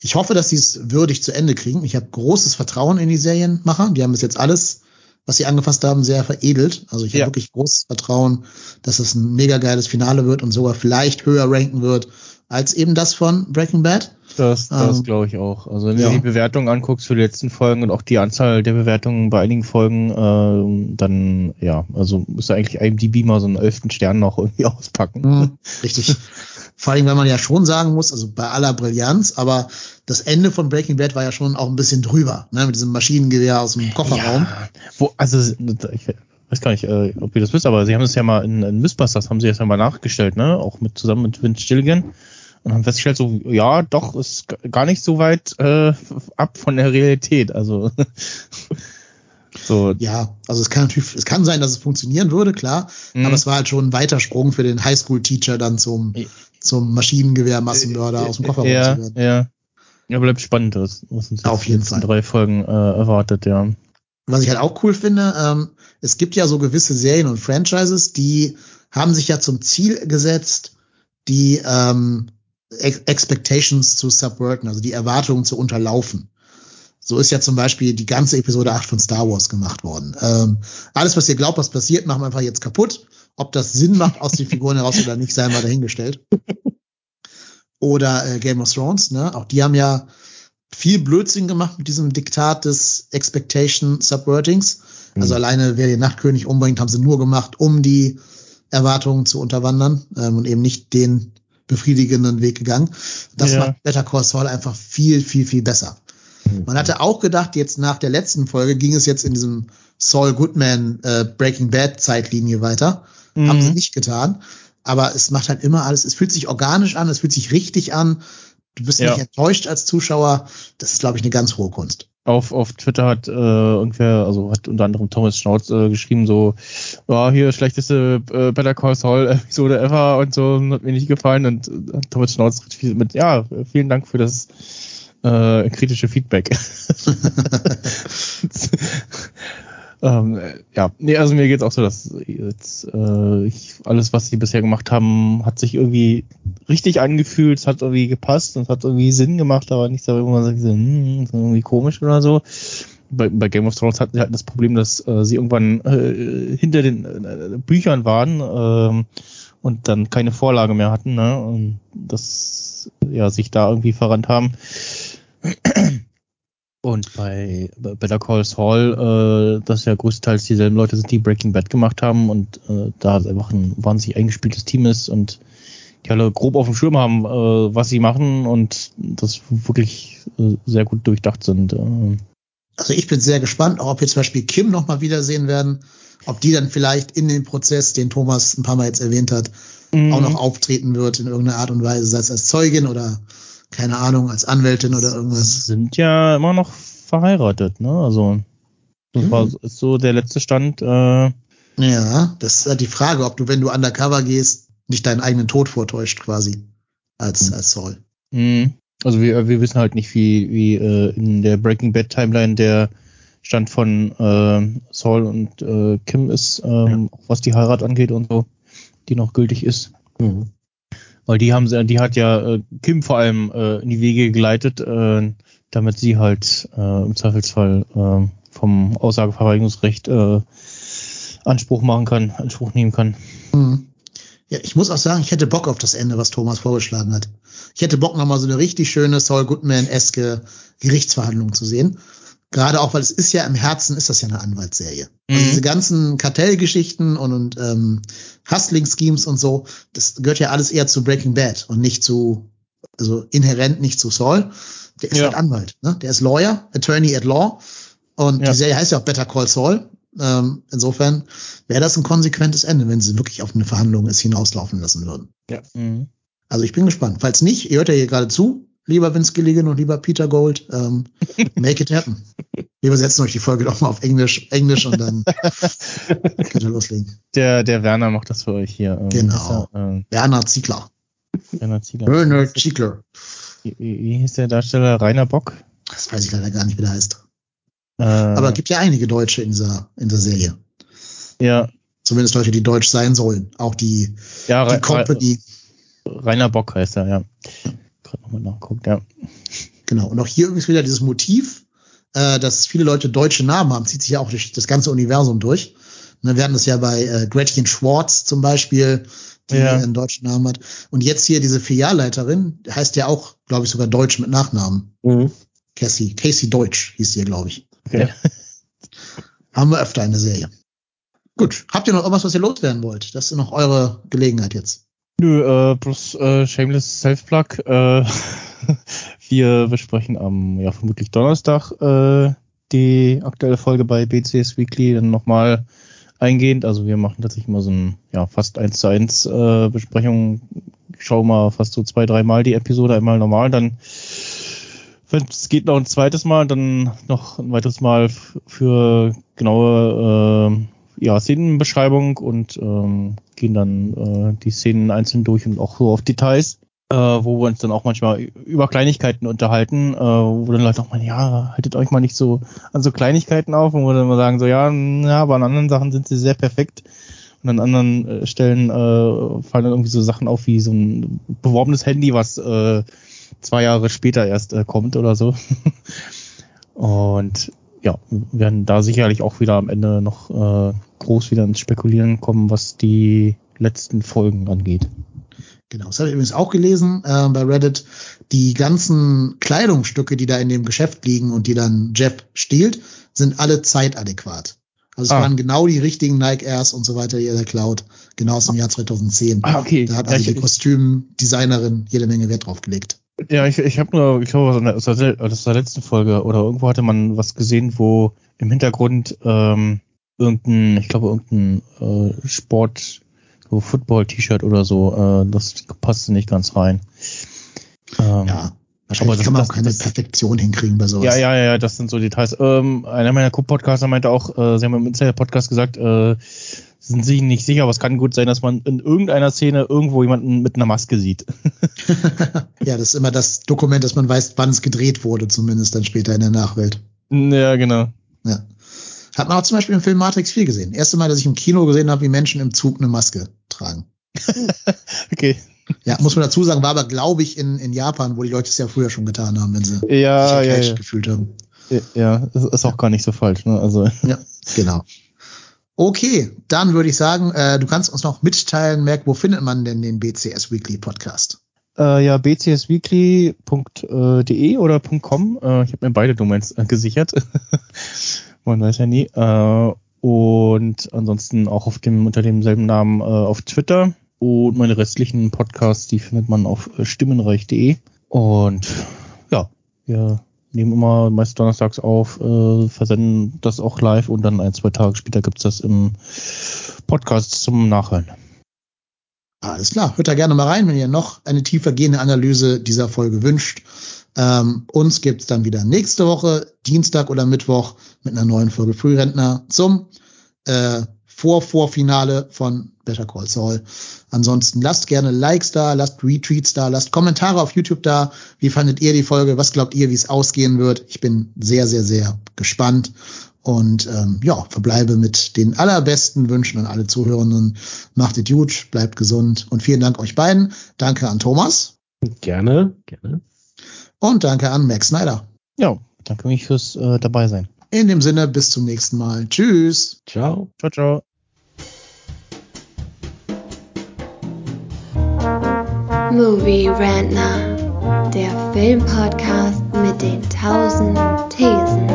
Ich hoffe, dass sie es würdig zu Ende kriegen. Ich habe großes Vertrauen in die Serienmacher. Die haben bis jetzt alles, was sie angefasst haben, sehr veredelt. Also ich habe wirklich großes Vertrauen, dass es ein mega geiles Finale wird und sogar vielleicht höher ranken wird als eben das von Breaking Bad. Das, das ähm, glaube ich auch. Also wenn ja. du die Bewertung anguckst für die letzten Folgen und auch die Anzahl der Bewertungen bei einigen Folgen, äh, dann ja, also müsste eigentlich IMDb mal so einen elften Stern noch irgendwie auspacken. Mhm, richtig. Vor allem, weil man ja schon sagen muss, also bei aller Brillanz, aber das Ende von Breaking Bad war ja schon auch ein bisschen drüber, ne, mit diesem Maschinengewehr aus dem Kofferraum. Ja, wo, also ich weiß gar nicht, äh, ob ihr das wisst, aber sie haben es ja mal in, in Mythbusters haben sie das ja mal nachgestellt, ne, auch mit zusammen mit Vince Gilligan und haben festgestellt, so, ja, doch, ist gar nicht so weit äh, ab von der Realität. Also so. Ja, also es kann natürlich, es kann sein, dass es funktionieren würde, klar, mhm. aber es war halt schon ein weiter Sprung für den Highschool-Teacher dann zum, zum Maschinengewehr-Massenmörder aus dem Kofferraum ja, zu werden. Ja, ja, bleibt spannend, was, was uns Auf jeden Fall. drei Folgen äh, erwartet, ja. Was ich halt auch cool finde, ähm, es gibt ja so gewisse Serien und Franchises, die haben sich ja zum Ziel gesetzt, die ähm, Expectations zu subverten, also die Erwartungen zu unterlaufen. So ist ja zum Beispiel die ganze Episode 8 von Star Wars gemacht worden. Ähm, alles, was ihr glaubt, was passiert, machen wir einfach jetzt kaputt. Ob das Sinn macht aus den Figuren heraus oder nicht, sei mal dahingestellt. Oder äh, Game of Thrones, ne? Auch die haben ja viel Blödsinn gemacht mit diesem Diktat des Expectation Subvertings. Also mhm. alleine, wer den Nachtkönig umbringt, haben sie nur gemacht, um die Erwartungen zu unterwandern ähm, und eben nicht den befriedigenden Weg gegangen. Das ja. macht Better Call Saul einfach viel, viel, viel besser. Mhm. Man hatte auch gedacht, jetzt nach der letzten Folge ging es jetzt in diesem Saul Goodman äh, Breaking Bad Zeitlinie weiter. Mhm. Haben sie nicht getan. Aber es macht halt immer alles, es fühlt sich organisch an, es fühlt sich richtig an. Du bist ja. nicht enttäuscht als Zuschauer. Das ist, glaube ich, eine ganz hohe Kunst auf, auf Twitter hat äh, irgendwer, also hat unter anderem Thomas Schnauz äh, geschrieben, so, ja, hier schlechteste äh, Better Call Saul Episode ever und so, hat mir nicht gefallen und äh, Thomas Schnauz mit, ja, vielen Dank für das äh, kritische Feedback. Ähm, ja, nee, also mir geht's auch so, dass jetzt, äh, ich, alles, was sie bisher gemacht haben, hat sich irgendwie richtig angefühlt, es hat irgendwie gepasst und hat irgendwie Sinn gemacht, aber nicht so, wo man sagt, hm, irgendwie komisch oder so. Bei, bei Game of Thrones hatten sie halt das Problem, dass äh, sie irgendwann äh, hinter den äh, Büchern waren äh, und dann keine Vorlage mehr hatten, ne? Und das ja sich da irgendwie verrannt haben. Und bei Better Call Saul, äh, das ja größtenteils dieselben Leute sind, die Breaking Bad gemacht haben und äh, da einfach ein wahnsinnig eingespieltes Team ist und die alle grob auf dem Schirm haben, äh, was sie machen und das wirklich äh, sehr gut durchdacht sind. Äh. Also ich bin sehr gespannt, ob wir zum Beispiel Kim noch mal wiedersehen werden, ob die dann vielleicht in dem Prozess, den Thomas ein paar Mal jetzt erwähnt hat, mhm. auch noch auftreten wird in irgendeiner Art und Weise, sei es als Zeugin oder keine Ahnung, als Anwältin oder irgendwas. Sind ja immer noch verheiratet, ne? Also, das hm. war so der letzte Stand. Äh, ja, das ist halt die Frage, ob du, wenn du undercover gehst, nicht deinen eigenen Tod vortäuscht, quasi, als, hm. als Saul. Hm. Also wir, wir wissen halt nicht, wie, wie äh, in der Breaking Bad Timeline der Stand von äh, Saul und äh, Kim ist, ähm, ja. was die Heirat angeht und so, die noch gültig ist. Mhm. Weil die haben die hat ja äh, Kim vor allem äh, in die Wege geleitet, äh, damit sie halt äh, im Zweifelsfall äh, vom Aussageverweigerungsrecht äh, Anspruch machen kann, Anspruch nehmen kann. Mhm. Ja, ich muss auch sagen, ich hätte Bock auf das Ende, was Thomas vorgeschlagen hat. Ich hätte Bock, nochmal so eine richtig schöne Saul Goodman-eske Gerichtsverhandlung zu sehen. Gerade auch, weil es ist ja im Herzen, ist das ja eine Anwaltsserie. Also mhm. Also diese ganzen Kartellgeschichten und, und ähm, Hustling-Schemes und so, das gehört ja alles eher zu Breaking Bad und nicht zu, also inhärent nicht zu Saul. Der ist ja. halt Anwalt, ne? Der ist Lawyer, Attorney at Law. Und ja. die Serie heißt ja auch Better Call Saul. Ähm, insofern wäre das ein konsequentes Ende, wenn sie wirklich auf eine Verhandlung es hinauslaufen lassen würden. Ja. Mhm. Also ich bin gespannt. Falls nicht, ihr hört ja hier gerade zu, lieber Vince Gilligan und lieber Peter Gold, ähm, make it happen. Wir übersetzen euch die Folge doch mal auf Englisch, Englisch und dann könnt ihr loslegen. Der, der Werner macht das für euch hier. Ähm, genau. Er, ähm, Werner Ziegler. Werner Ziegler. Werner Ziegler. Wie, wie hieß der Darsteller? Rainer Bock? Das weiß ich leider gar nicht, wie der heißt. Äh, Aber es gibt ja einige Deutsche in dieser, in der Serie. Ja. Zumindest Leute, die deutsch sein sollen. Auch die, ja, die Company. Rainer Bock heißt er, ja gerade nochmal nachguckt, ja. Genau. Und auch hier übrigens wieder dieses Motiv, äh, dass viele Leute deutsche Namen haben, zieht sich ja auch durch das ganze Universum durch. Und wir hatten das ja bei äh, Gretchen Schwartz zum Beispiel, die ja. einen deutschen Namen hat. Und jetzt hier diese Filialleiterin, heißt ja auch, glaube ich, sogar Deutsch mit Nachnamen. Mhm. Cassie, Casey Deutsch hieß sie, glaube ich. Okay. Haben wir öfter eine Serie. Gut, habt ihr noch irgendwas, was ihr loswerden wollt? Das ist noch eure Gelegenheit jetzt. Nö, äh, bloß äh, Shameless Self-Plug. Äh, wir besprechen am, ja, vermutlich Donnerstag äh, die aktuelle Folge bei BCS Weekly dann nochmal eingehend. Also wir machen tatsächlich immer so ein, ja, fast eins zu eins äh, Besprechung. Ich schaue mal fast so zwei, dreimal die Episode, einmal normal, dann wenn es geht noch ein zweites Mal, dann noch ein weiteres Mal für genaue äh, ja, Szenenbeschreibung und ähm, gehen dann äh, die Szenen einzeln durch und auch so auf Details, äh, wo wir uns dann auch manchmal über Kleinigkeiten unterhalten, äh, wo dann Leute auch mal, ja, haltet euch mal nicht so an so Kleinigkeiten auf und wo dann mal sagen, so ja, ja, aber an anderen Sachen sind sie sehr perfekt. Und an anderen äh, Stellen äh, fallen dann irgendwie so Sachen auf wie so ein beworbenes Handy, was äh, zwei Jahre später erst äh, kommt oder so. und ja, werden da sicherlich auch wieder am Ende noch äh, groß wieder ins Spekulieren kommen, was die letzten Folgen angeht. Genau, das habe ich übrigens auch gelesen äh, bei Reddit. Die ganzen Kleidungsstücke, die da in dem Geschäft liegen und die dann Jeff stiehlt, sind alle zeitadäquat. Also es ah. waren genau die richtigen Nike Airs und so weiter, die er klaut. Genau aus dem Jahr 2010. Ah, okay. Da hat also ja, die Kostümdesignerin jede Menge Wert drauf gelegt. Ja, ich, ich habe nur, ich glaube, aus der, aus der letzten Folge oder irgendwo hatte man was gesehen, wo im Hintergrund ähm, irgendein, ich glaube, irgendein äh, Sport, so Football-T-Shirt oder so, äh, das passte nicht ganz rein. Ähm, ja, wahrscheinlich kann man auch keine das, Perfektion hinkriegen bei sowas. Ja, ja, ja, das sind so Details. Ähm, einer meiner Co-Podcaster meinte auch, äh, sie haben im Insider-Podcast gesagt, äh, sind sich nicht sicher, aber es kann gut sein, dass man in irgendeiner Szene irgendwo jemanden mit einer Maske sieht. ja, das ist immer das Dokument, dass man weiß, wann es gedreht wurde, zumindest dann später in der Nachwelt. Ja, genau. Ja. Hat man auch zum Beispiel im Film Matrix 4 gesehen. Erste Mal, dass ich im Kino gesehen habe, wie Menschen im Zug eine Maske tragen. okay. Ja, muss man dazu sagen, war aber, glaube ich, in, in Japan, wo die Leute es ja früher schon getan haben, wenn sie ja, sich ja, ja. gefühlt haben. Ja, ist auch gar nicht so falsch. Ne? Also. Ja, genau. Okay, dann würde ich sagen, äh, du kannst uns noch mitteilen, Merk, wo findet man denn den BCS Weekly Podcast? Äh, ja, bcsweekly.de oder .com. Äh, ich habe mir beide Domains äh, gesichert. Man weiß ja nie. Äh, und ansonsten auch auf dem unter demselben Namen äh, auf Twitter. Und meine restlichen Podcasts, die findet man auf äh, stimmenreich.de. Und ja, wir nehmen immer meist donnerstags auf, äh, versenden das auch live und dann ein, zwei Tage später gibt's das im Podcast zum Nachhören. Alles klar, hört da gerne mal rein, wenn ihr noch eine tiefer gehende Analyse dieser Folge wünscht. Ähm, uns gibt's dann wieder nächste Woche, Dienstag oder Mittwoch, mit einer neuen Folge Frührentner zum äh, Vor-Vorfinale von Better Call Saul. Ansonsten lasst gerne Likes da, lasst Retweets da, lasst Kommentare auf YouTube da. Wie fandet ihr die Folge? Was glaubt ihr, wie es ausgehen wird? Ich bin sehr, sehr, sehr gespannt und ähm, ja, verbleibe mit den allerbesten Wünschen an alle Zuhörenden. Macht es gut, bleibt gesund und vielen Dank euch beiden. Danke an Thomas. Gerne, gerne. Und danke an Max Snyder. Ja, danke mich fürs äh, dabei sein. In dem Sinne, bis zum nächsten Mal. Tschüss. Ciao. Ciao, ciao. Movie Rantner, der Filmpodcast mit den tausend Thesen.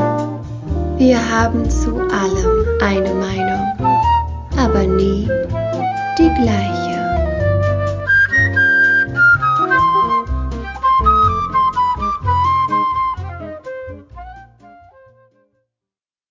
Wir haben zu allem eine Meinung, aber nie die gleiche.